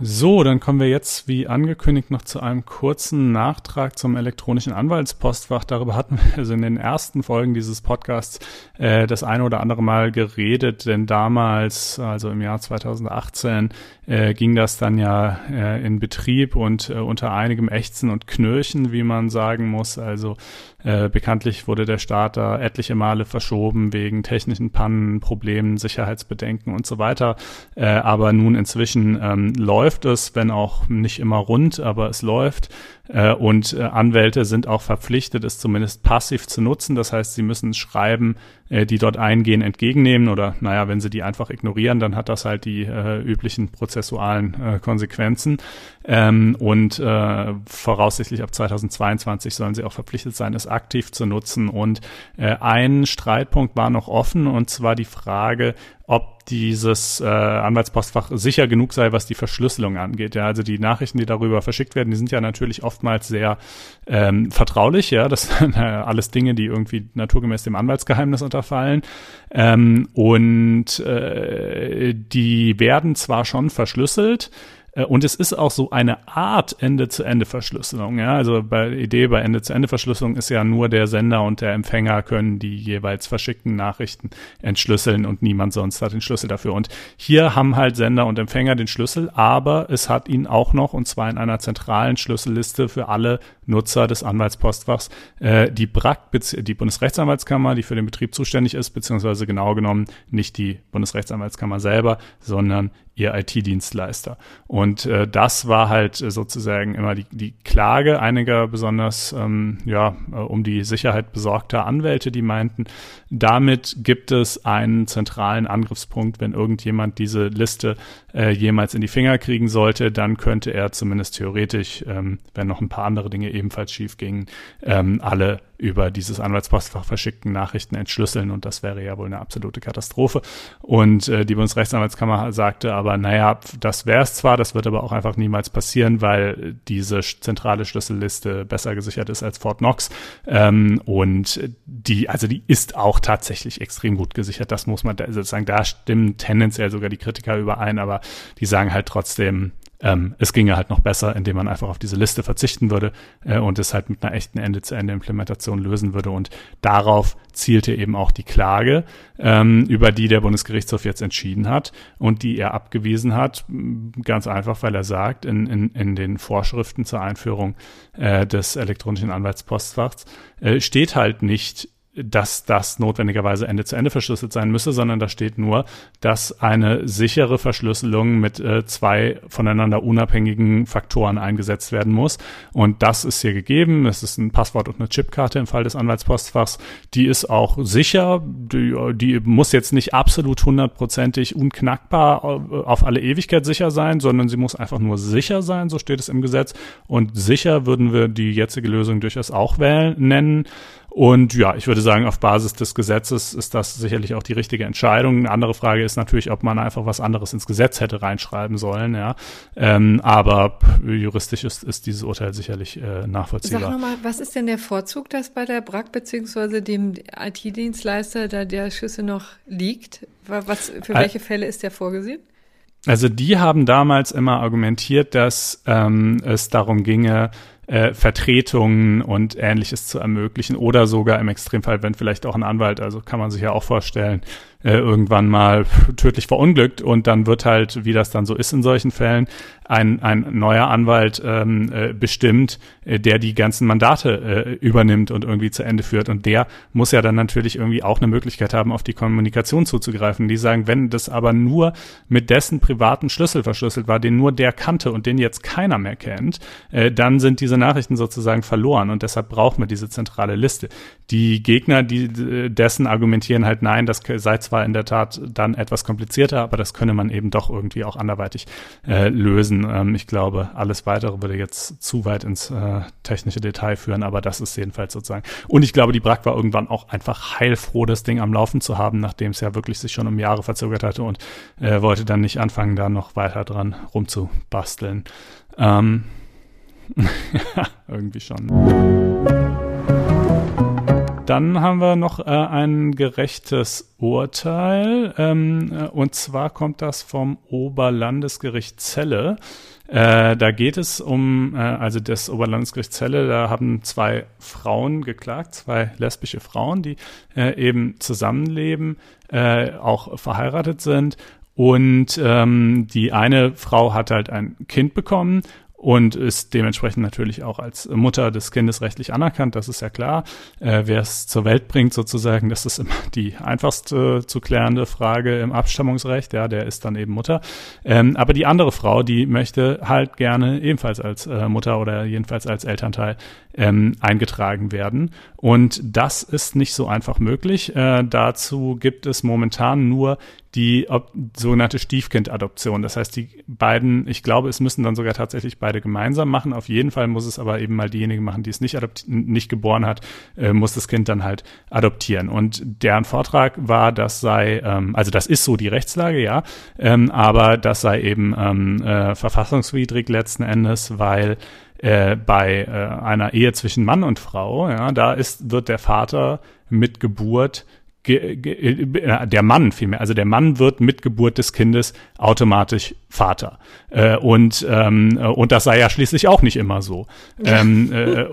Speaker 2: So, dann kommen wir jetzt, wie angekündigt, noch zu einem kurzen Nachtrag zum elektronischen Anwaltspostfach. Darüber hatten wir also in den ersten Folgen dieses Podcasts äh, das eine oder andere Mal geredet, denn damals, also im Jahr 2018, äh, ging das dann ja äh, in Betrieb und äh, unter einigem Ächzen und Knirchen, wie man sagen muss. Also äh, bekanntlich wurde der Start da etliche Male verschoben wegen technischen Pannen, Problemen, Sicherheitsbedenken und so weiter. Äh, aber nun inzwischen ähm, läuft es, wenn auch nicht immer rund, aber es läuft. Äh, und äh, Anwälte sind auch verpflichtet, es zumindest passiv zu nutzen. Das heißt, sie müssen Schreiben, äh, die dort eingehen, entgegennehmen oder naja, wenn sie die einfach ignorieren, dann hat das halt die äh, üblichen prozessualen äh, Konsequenzen. Ähm, und äh, voraussichtlich ab 2022 sollen sie auch verpflichtet sein, es aktiv zu nutzen. Und ein Streitpunkt war noch offen und zwar die Frage, ob dieses äh, Anwaltspostfach sicher genug sei, was die Verschlüsselung angeht. Ja, also die Nachrichten, die darüber verschickt werden, die sind ja natürlich oftmals sehr ähm, vertraulich. Ja, das sind äh, alles Dinge, die irgendwie naturgemäß dem Anwaltsgeheimnis unterfallen. Ähm, und äh, die werden zwar schon verschlüsselt, und es ist auch so eine Art Ende-zu-Ende-Verschlüsselung. Ja? Also bei Idee bei Ende-zu-Ende-Verschlüsselung ist ja nur der Sender und der Empfänger können die jeweils verschickten Nachrichten entschlüsseln und niemand sonst hat den Schlüssel dafür. Und hier haben halt Sender und Empfänger den Schlüssel, aber es hat ihn auch noch, und zwar in einer zentralen Schlüsselliste für alle Nutzer des Anwaltspostfachs, äh, die BRAC, die Bundesrechtsanwaltskammer, die für den Betrieb zuständig ist, beziehungsweise genau genommen nicht die Bundesrechtsanwaltskammer selber, sondern ihr IT-Dienstleister. Und äh, das war halt sozusagen immer die, die Klage einiger besonders ähm, ja, äh, um die Sicherheit besorgter Anwälte, die meinten, damit gibt es einen zentralen Angriffspunkt, wenn irgendjemand diese Liste äh, jemals in die Finger kriegen sollte, dann könnte er zumindest theoretisch, ähm, wenn noch ein paar andere Dinge ebenfalls schief gingen, ähm, alle über dieses Anwaltspostfach verschickten Nachrichten entschlüsseln und das wäre ja wohl eine absolute Katastrophe. Und äh, die Bundesrechtsanwaltskammer sagte aber, naja, das wäre es zwar, das wird aber auch einfach niemals passieren, weil diese zentrale Schlüsselliste besser gesichert ist als Fort Knox. Ähm, und die, also die ist auch tatsächlich extrem gut gesichert. Das muss man da, sozusagen, da stimmen tendenziell sogar die Kritiker überein, aber die sagen halt trotzdem, ähm, es ginge halt noch besser, indem man einfach auf diese Liste verzichten würde äh, und es halt mit einer echten Ende-zu-Ende-Implementation lösen würde. Und darauf zielte eben auch die Klage, ähm, über die der Bundesgerichtshof jetzt entschieden hat und die er abgewiesen hat, ganz einfach, weil er sagt, in, in, in den Vorschriften zur Einführung äh, des elektronischen Anwaltspostfachs äh, steht halt nicht dass das notwendigerweise Ende zu Ende verschlüsselt sein müsse, sondern da steht nur, dass eine sichere Verschlüsselung mit äh, zwei voneinander unabhängigen Faktoren eingesetzt werden muss. Und das ist hier gegeben. Es ist ein Passwort und eine Chipkarte im Fall des Anwaltspostfachs. Die ist auch sicher. Die, die muss jetzt nicht absolut hundertprozentig unknackbar auf alle Ewigkeit sicher sein, sondern sie muss einfach nur sicher sein. So steht es im Gesetz. Und sicher würden wir die jetzige Lösung durchaus auch wählen, nennen. Und ja, ich würde sagen, auf Basis des Gesetzes ist das sicherlich auch die richtige Entscheidung. Eine andere Frage ist natürlich, ob man einfach was anderes ins Gesetz hätte reinschreiben sollen, ja. Ähm, aber juristisch ist, ist dieses Urteil sicherlich äh, nachvollziehbar.
Speaker 1: Sag nochmal, was ist denn der Vorzug, dass bei der BRAC beziehungsweise dem IT-Dienstleister da der Schüsse noch liegt? Was, für welche Fälle ist der vorgesehen?
Speaker 2: Also die haben damals immer argumentiert, dass ähm, es darum ginge, äh, Vertretungen und ähnliches zu ermöglichen oder sogar im Extremfall, wenn vielleicht auch ein Anwalt, also kann man sich ja auch vorstellen, äh, irgendwann mal tödlich verunglückt und dann wird halt, wie das dann so ist in solchen Fällen, ein, ein neuer Anwalt ähm, äh, bestimmt, äh, der die ganzen Mandate äh, übernimmt und irgendwie zu Ende führt. Und der muss ja dann natürlich irgendwie auch eine Möglichkeit haben, auf die Kommunikation zuzugreifen. Die sagen, wenn das aber nur mit dessen privaten Schlüssel verschlüsselt war, den nur der kannte und den jetzt keiner mehr kennt, äh, dann sind diese Nachrichten sozusagen verloren und deshalb braucht man diese zentrale Liste. Die Gegner, die äh, dessen argumentieren halt, nein, das sei zwar in der Tat dann etwas komplizierter, aber das könne man eben doch irgendwie auch anderweitig äh, lösen. Ähm, ich glaube, alles weitere würde jetzt zu weit ins äh, technische Detail führen, aber das ist jedenfalls sozusagen. Und ich glaube, die BRAC war irgendwann auch einfach heilfroh, das Ding am Laufen zu haben, nachdem es ja wirklich sich schon um Jahre verzögert hatte und äh, wollte dann nicht anfangen, da noch weiter dran rumzubasteln. Ähm, ja, irgendwie schon. Dann haben wir noch äh, ein gerechtes Urteil. Ähm, äh, und zwar kommt das vom Oberlandesgericht Celle. Äh, da geht es um, äh, also das Oberlandesgericht Celle, da haben zwei Frauen geklagt, zwei lesbische Frauen, die äh, eben zusammenleben, auch verheiratet sind. Und ähm, die eine Frau hat halt ein Kind bekommen und ist dementsprechend natürlich auch als Mutter des Kindes rechtlich anerkannt, das ist ja klar. Äh, wer es zur Welt bringt sozusagen, das ist immer die einfachste zu klärende Frage im Abstammungsrecht, ja, der ist dann eben Mutter. Ähm, aber die andere Frau, die möchte halt gerne ebenfalls als äh, Mutter oder jedenfalls als Elternteil ähm, eingetragen werden. Und das ist nicht so einfach möglich. Äh, dazu gibt es momentan nur die sogenannte Stiefkind-Adoption. Das heißt, die beiden, ich glaube, es müssen dann sogar tatsächlich beide gemeinsam machen. Auf jeden Fall muss es aber eben mal diejenige machen, die es nicht, nicht geboren hat, äh, muss das Kind dann halt adoptieren. Und deren Vortrag war, das sei, ähm, also das ist so die Rechtslage, ja, ähm, aber das sei eben ähm, äh, verfassungswidrig letzten Endes, weil äh, bei äh, einer Ehe zwischen Mann und Frau, ja, da ist, wird der Vater mit Geburt Ge, ge, äh, der Mann vielmehr, also der Mann wird mit Geburt des Kindes automatisch Vater. Äh, und, ähm, und das sei ja schließlich auch nicht immer so. Ähm, äh,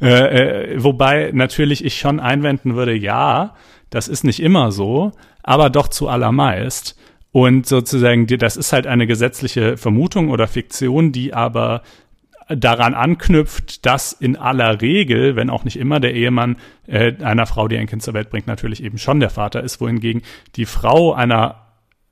Speaker 2: äh, äh, wobei natürlich ich schon einwenden würde, ja, das ist nicht immer so, aber doch zu allermeist. Und sozusagen, das ist halt eine gesetzliche Vermutung oder Fiktion, die aber daran anknüpft, dass in aller Regel, wenn auch nicht immer, der Ehemann äh, einer Frau, die ein Kind zur Welt bringt, natürlich eben schon der Vater ist, wohingegen die Frau einer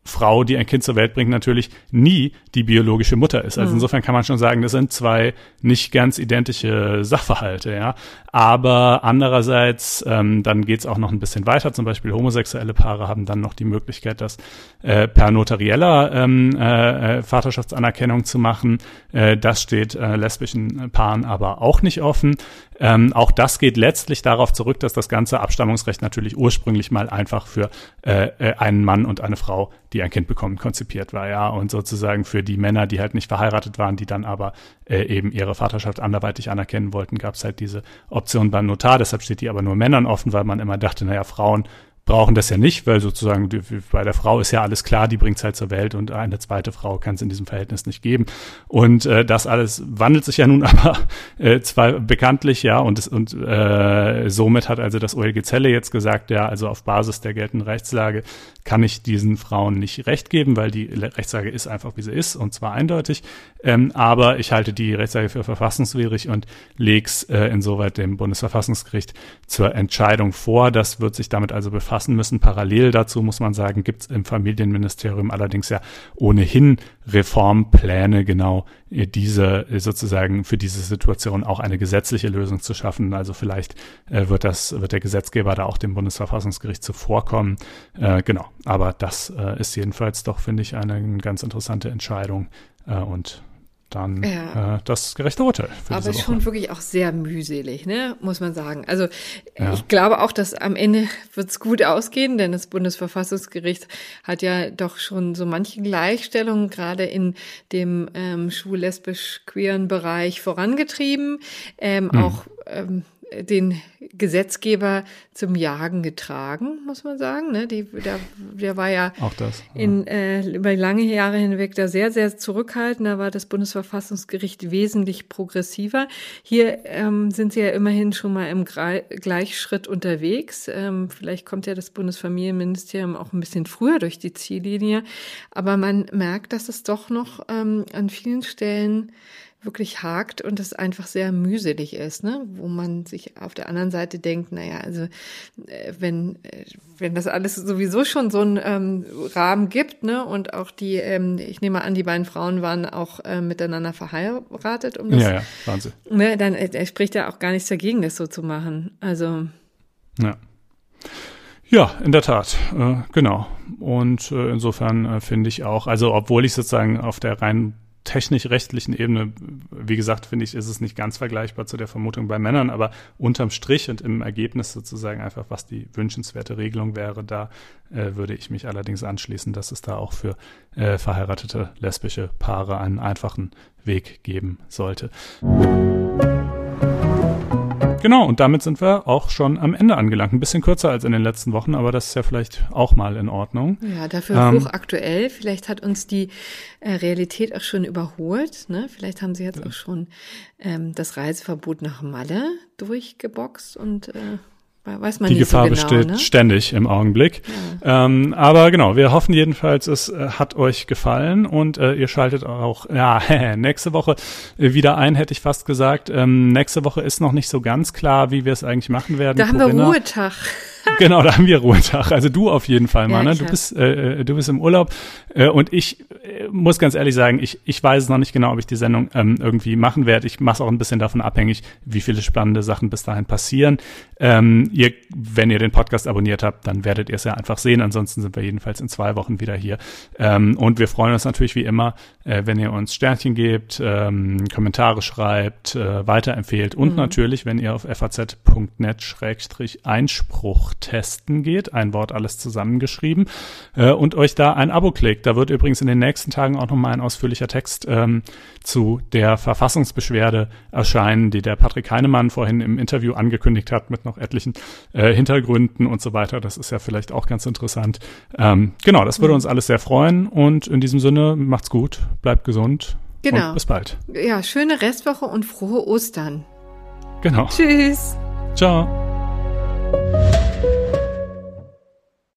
Speaker 2: Frau, die ein Kind zur Welt bringt, natürlich nie die biologische Mutter ist. Also mhm. insofern kann man schon sagen, das sind zwei nicht ganz identische Sachverhalte, ja. Aber andererseits, ähm, dann geht's auch noch ein bisschen weiter. Zum Beispiel homosexuelle Paare haben dann noch die Möglichkeit, das äh, per notarieller ähm, äh, Vaterschaftsanerkennung zu machen. Äh, das steht äh, lesbischen Paaren aber auch nicht offen. Ähm, auch das geht letztlich darauf zurück, dass das ganze Abstammungsrecht natürlich ursprünglich mal einfach für äh, äh, einen Mann und eine Frau, die ein Kind bekommen, konzipiert war, ja. Und sozusagen für die Männer, die halt nicht verheiratet waren, die dann aber äh, eben ihre Vaterschaft anderweitig anerkennen wollten, gab es halt diese Option beim Notar. Deshalb steht die aber nur Männern offen, weil man immer dachte, naja, Frauen brauchen das ja nicht, weil sozusagen bei der Frau ist ja alles klar, die bringt es halt zur Welt und eine zweite Frau kann es in diesem Verhältnis nicht geben. Und äh, das alles wandelt sich ja nun aber äh, zwar bekanntlich, ja, und, es, und äh, somit hat also das OLG Zelle jetzt gesagt, ja, also auf Basis der geltenden Rechtslage kann ich diesen Frauen nicht recht geben, weil die Rechtslage ist einfach, wie sie ist, und zwar eindeutig. Ähm, aber ich halte die Rechtslage für verfassungswidrig und lege es äh, insoweit dem Bundesverfassungsgericht zur Entscheidung vor. Das wird sich damit also befassen befassen müssen. Parallel dazu muss man sagen, gibt es im Familienministerium allerdings ja ohnehin Reformpläne, genau äh, diese äh, sozusagen für diese Situation auch eine gesetzliche Lösung zu schaffen. Also vielleicht äh, wird das, wird der Gesetzgeber da auch dem Bundesverfassungsgericht zuvorkommen. Äh, genau. Aber das äh, ist jedenfalls doch, finde ich, eine ganz interessante Entscheidung. Äh, und dann ja. äh, das gerechte Urteil.
Speaker 1: Aber schon wirklich auch sehr mühselig, ne, muss man sagen. Also ja. ich glaube auch, dass am Ende wird es gut ausgehen, denn das Bundesverfassungsgericht hat ja doch schon so manche Gleichstellung gerade in dem ähm, schwul-lesbisch-queeren Bereich vorangetrieben. Ähm, hm. Auch ähm, den Gesetzgeber zum Jagen getragen, muss man sagen. Ne? Die, der, der war ja,
Speaker 2: Auch das,
Speaker 1: ja. In, äh, über lange Jahre hinweg da sehr, sehr zurückhaltend. Da war das Bundesverfassungsgericht wesentlich progressiver. Hier ähm, sind sie ja immerhin schon mal im Gleichschritt unterwegs. Ähm, vielleicht kommt ja das Bundesfamilienministerium auch ein bisschen früher durch die Ziellinie. Aber man merkt, dass es doch noch ähm, an vielen Stellen wirklich hakt und es einfach sehr mühselig ist, ne? wo man sich auf der anderen Seite denkt, naja, also äh, wenn, äh, wenn das alles sowieso schon so einen ähm, Rahmen gibt, ne, und auch die, ähm, ich nehme an, die beiden Frauen waren auch äh, miteinander verheiratet, um das,
Speaker 2: ja, ja, Wahnsinn.
Speaker 1: Ne, dann äh, spricht ja auch gar nichts dagegen, das so zu machen. Also.
Speaker 2: Ja. Ja, in der Tat, äh, genau. Und äh, insofern äh, finde ich auch, also obwohl ich sozusagen auf der rein technisch-rechtlichen Ebene, wie gesagt, finde ich, ist es nicht ganz vergleichbar zu der Vermutung bei Männern, aber unterm Strich und im Ergebnis sozusagen einfach, was die wünschenswerte Regelung wäre, da äh, würde ich mich allerdings anschließen, dass es da auch für äh, verheiratete lesbische Paare einen einfachen Weg geben sollte. Genau, und damit sind wir auch schon am Ende angelangt. Ein bisschen kürzer als in den letzten Wochen, aber das ist ja vielleicht auch mal in Ordnung.
Speaker 1: Ja, dafür ähm, hochaktuell. Vielleicht hat uns die äh, Realität auch schon überholt. Ne? Vielleicht haben sie jetzt auch schon ähm, das Reiseverbot nach Malle durchgeboxt und äh, Weiß man
Speaker 2: die Gefahr
Speaker 1: so
Speaker 2: genau, besteht
Speaker 1: ne?
Speaker 2: ständig im Augenblick. Ja. Ähm, aber genau, wir hoffen jedenfalls, es äh, hat euch gefallen und äh, ihr schaltet auch ja, nächste Woche äh, wieder ein, hätte ich fast gesagt. Ähm, nächste Woche ist noch nicht so ganz klar, wie wir es eigentlich machen werden.
Speaker 1: Da haben Corinna. wir Ruhetag.
Speaker 2: Genau, da haben wir Ruhetag. Also du auf jeden Fall, Mann. Ja, du bist äh, äh, du bist im Urlaub äh, und ich äh, muss ganz ehrlich sagen, ich ich weiß noch nicht genau, ob ich die Sendung ähm, irgendwie machen werde. Ich mache auch ein bisschen davon abhängig, wie viele spannende Sachen bis dahin passieren. Ähm, ihr, wenn ihr den Podcast abonniert habt, dann werdet ihr es ja einfach sehen. Ansonsten sind wir jedenfalls in zwei Wochen wieder hier. Ähm, und wir freuen uns natürlich wie immer, äh, wenn ihr uns Sternchen gebt, ähm, Kommentare schreibt, äh, weiterempfehlt und mhm. natürlich, wenn ihr auf faz.net-einspruch testen geht, ein Wort alles zusammengeschrieben, äh, und euch da ein Abo klickt. Da wird übrigens in den nächsten Tagen auch nochmal ein ausführlicher Text ähm, zu der Verfassungsbeschwerde erscheinen, die der Patrick Heinemann vorhin im Interview angekündigt hat, mit noch etlichen äh, Hintergründen und so weiter. Das ist ja vielleicht auch ganz interessant. Ähm, genau, das würde mhm. uns alles sehr freuen und in diesem Sinne macht's gut, bleibt gesund.
Speaker 1: Genau.
Speaker 2: Und bis bald.
Speaker 1: Ja, schöne Restwoche und frohe Ostern.
Speaker 2: Genau.
Speaker 1: Tschüss.
Speaker 2: Ciao.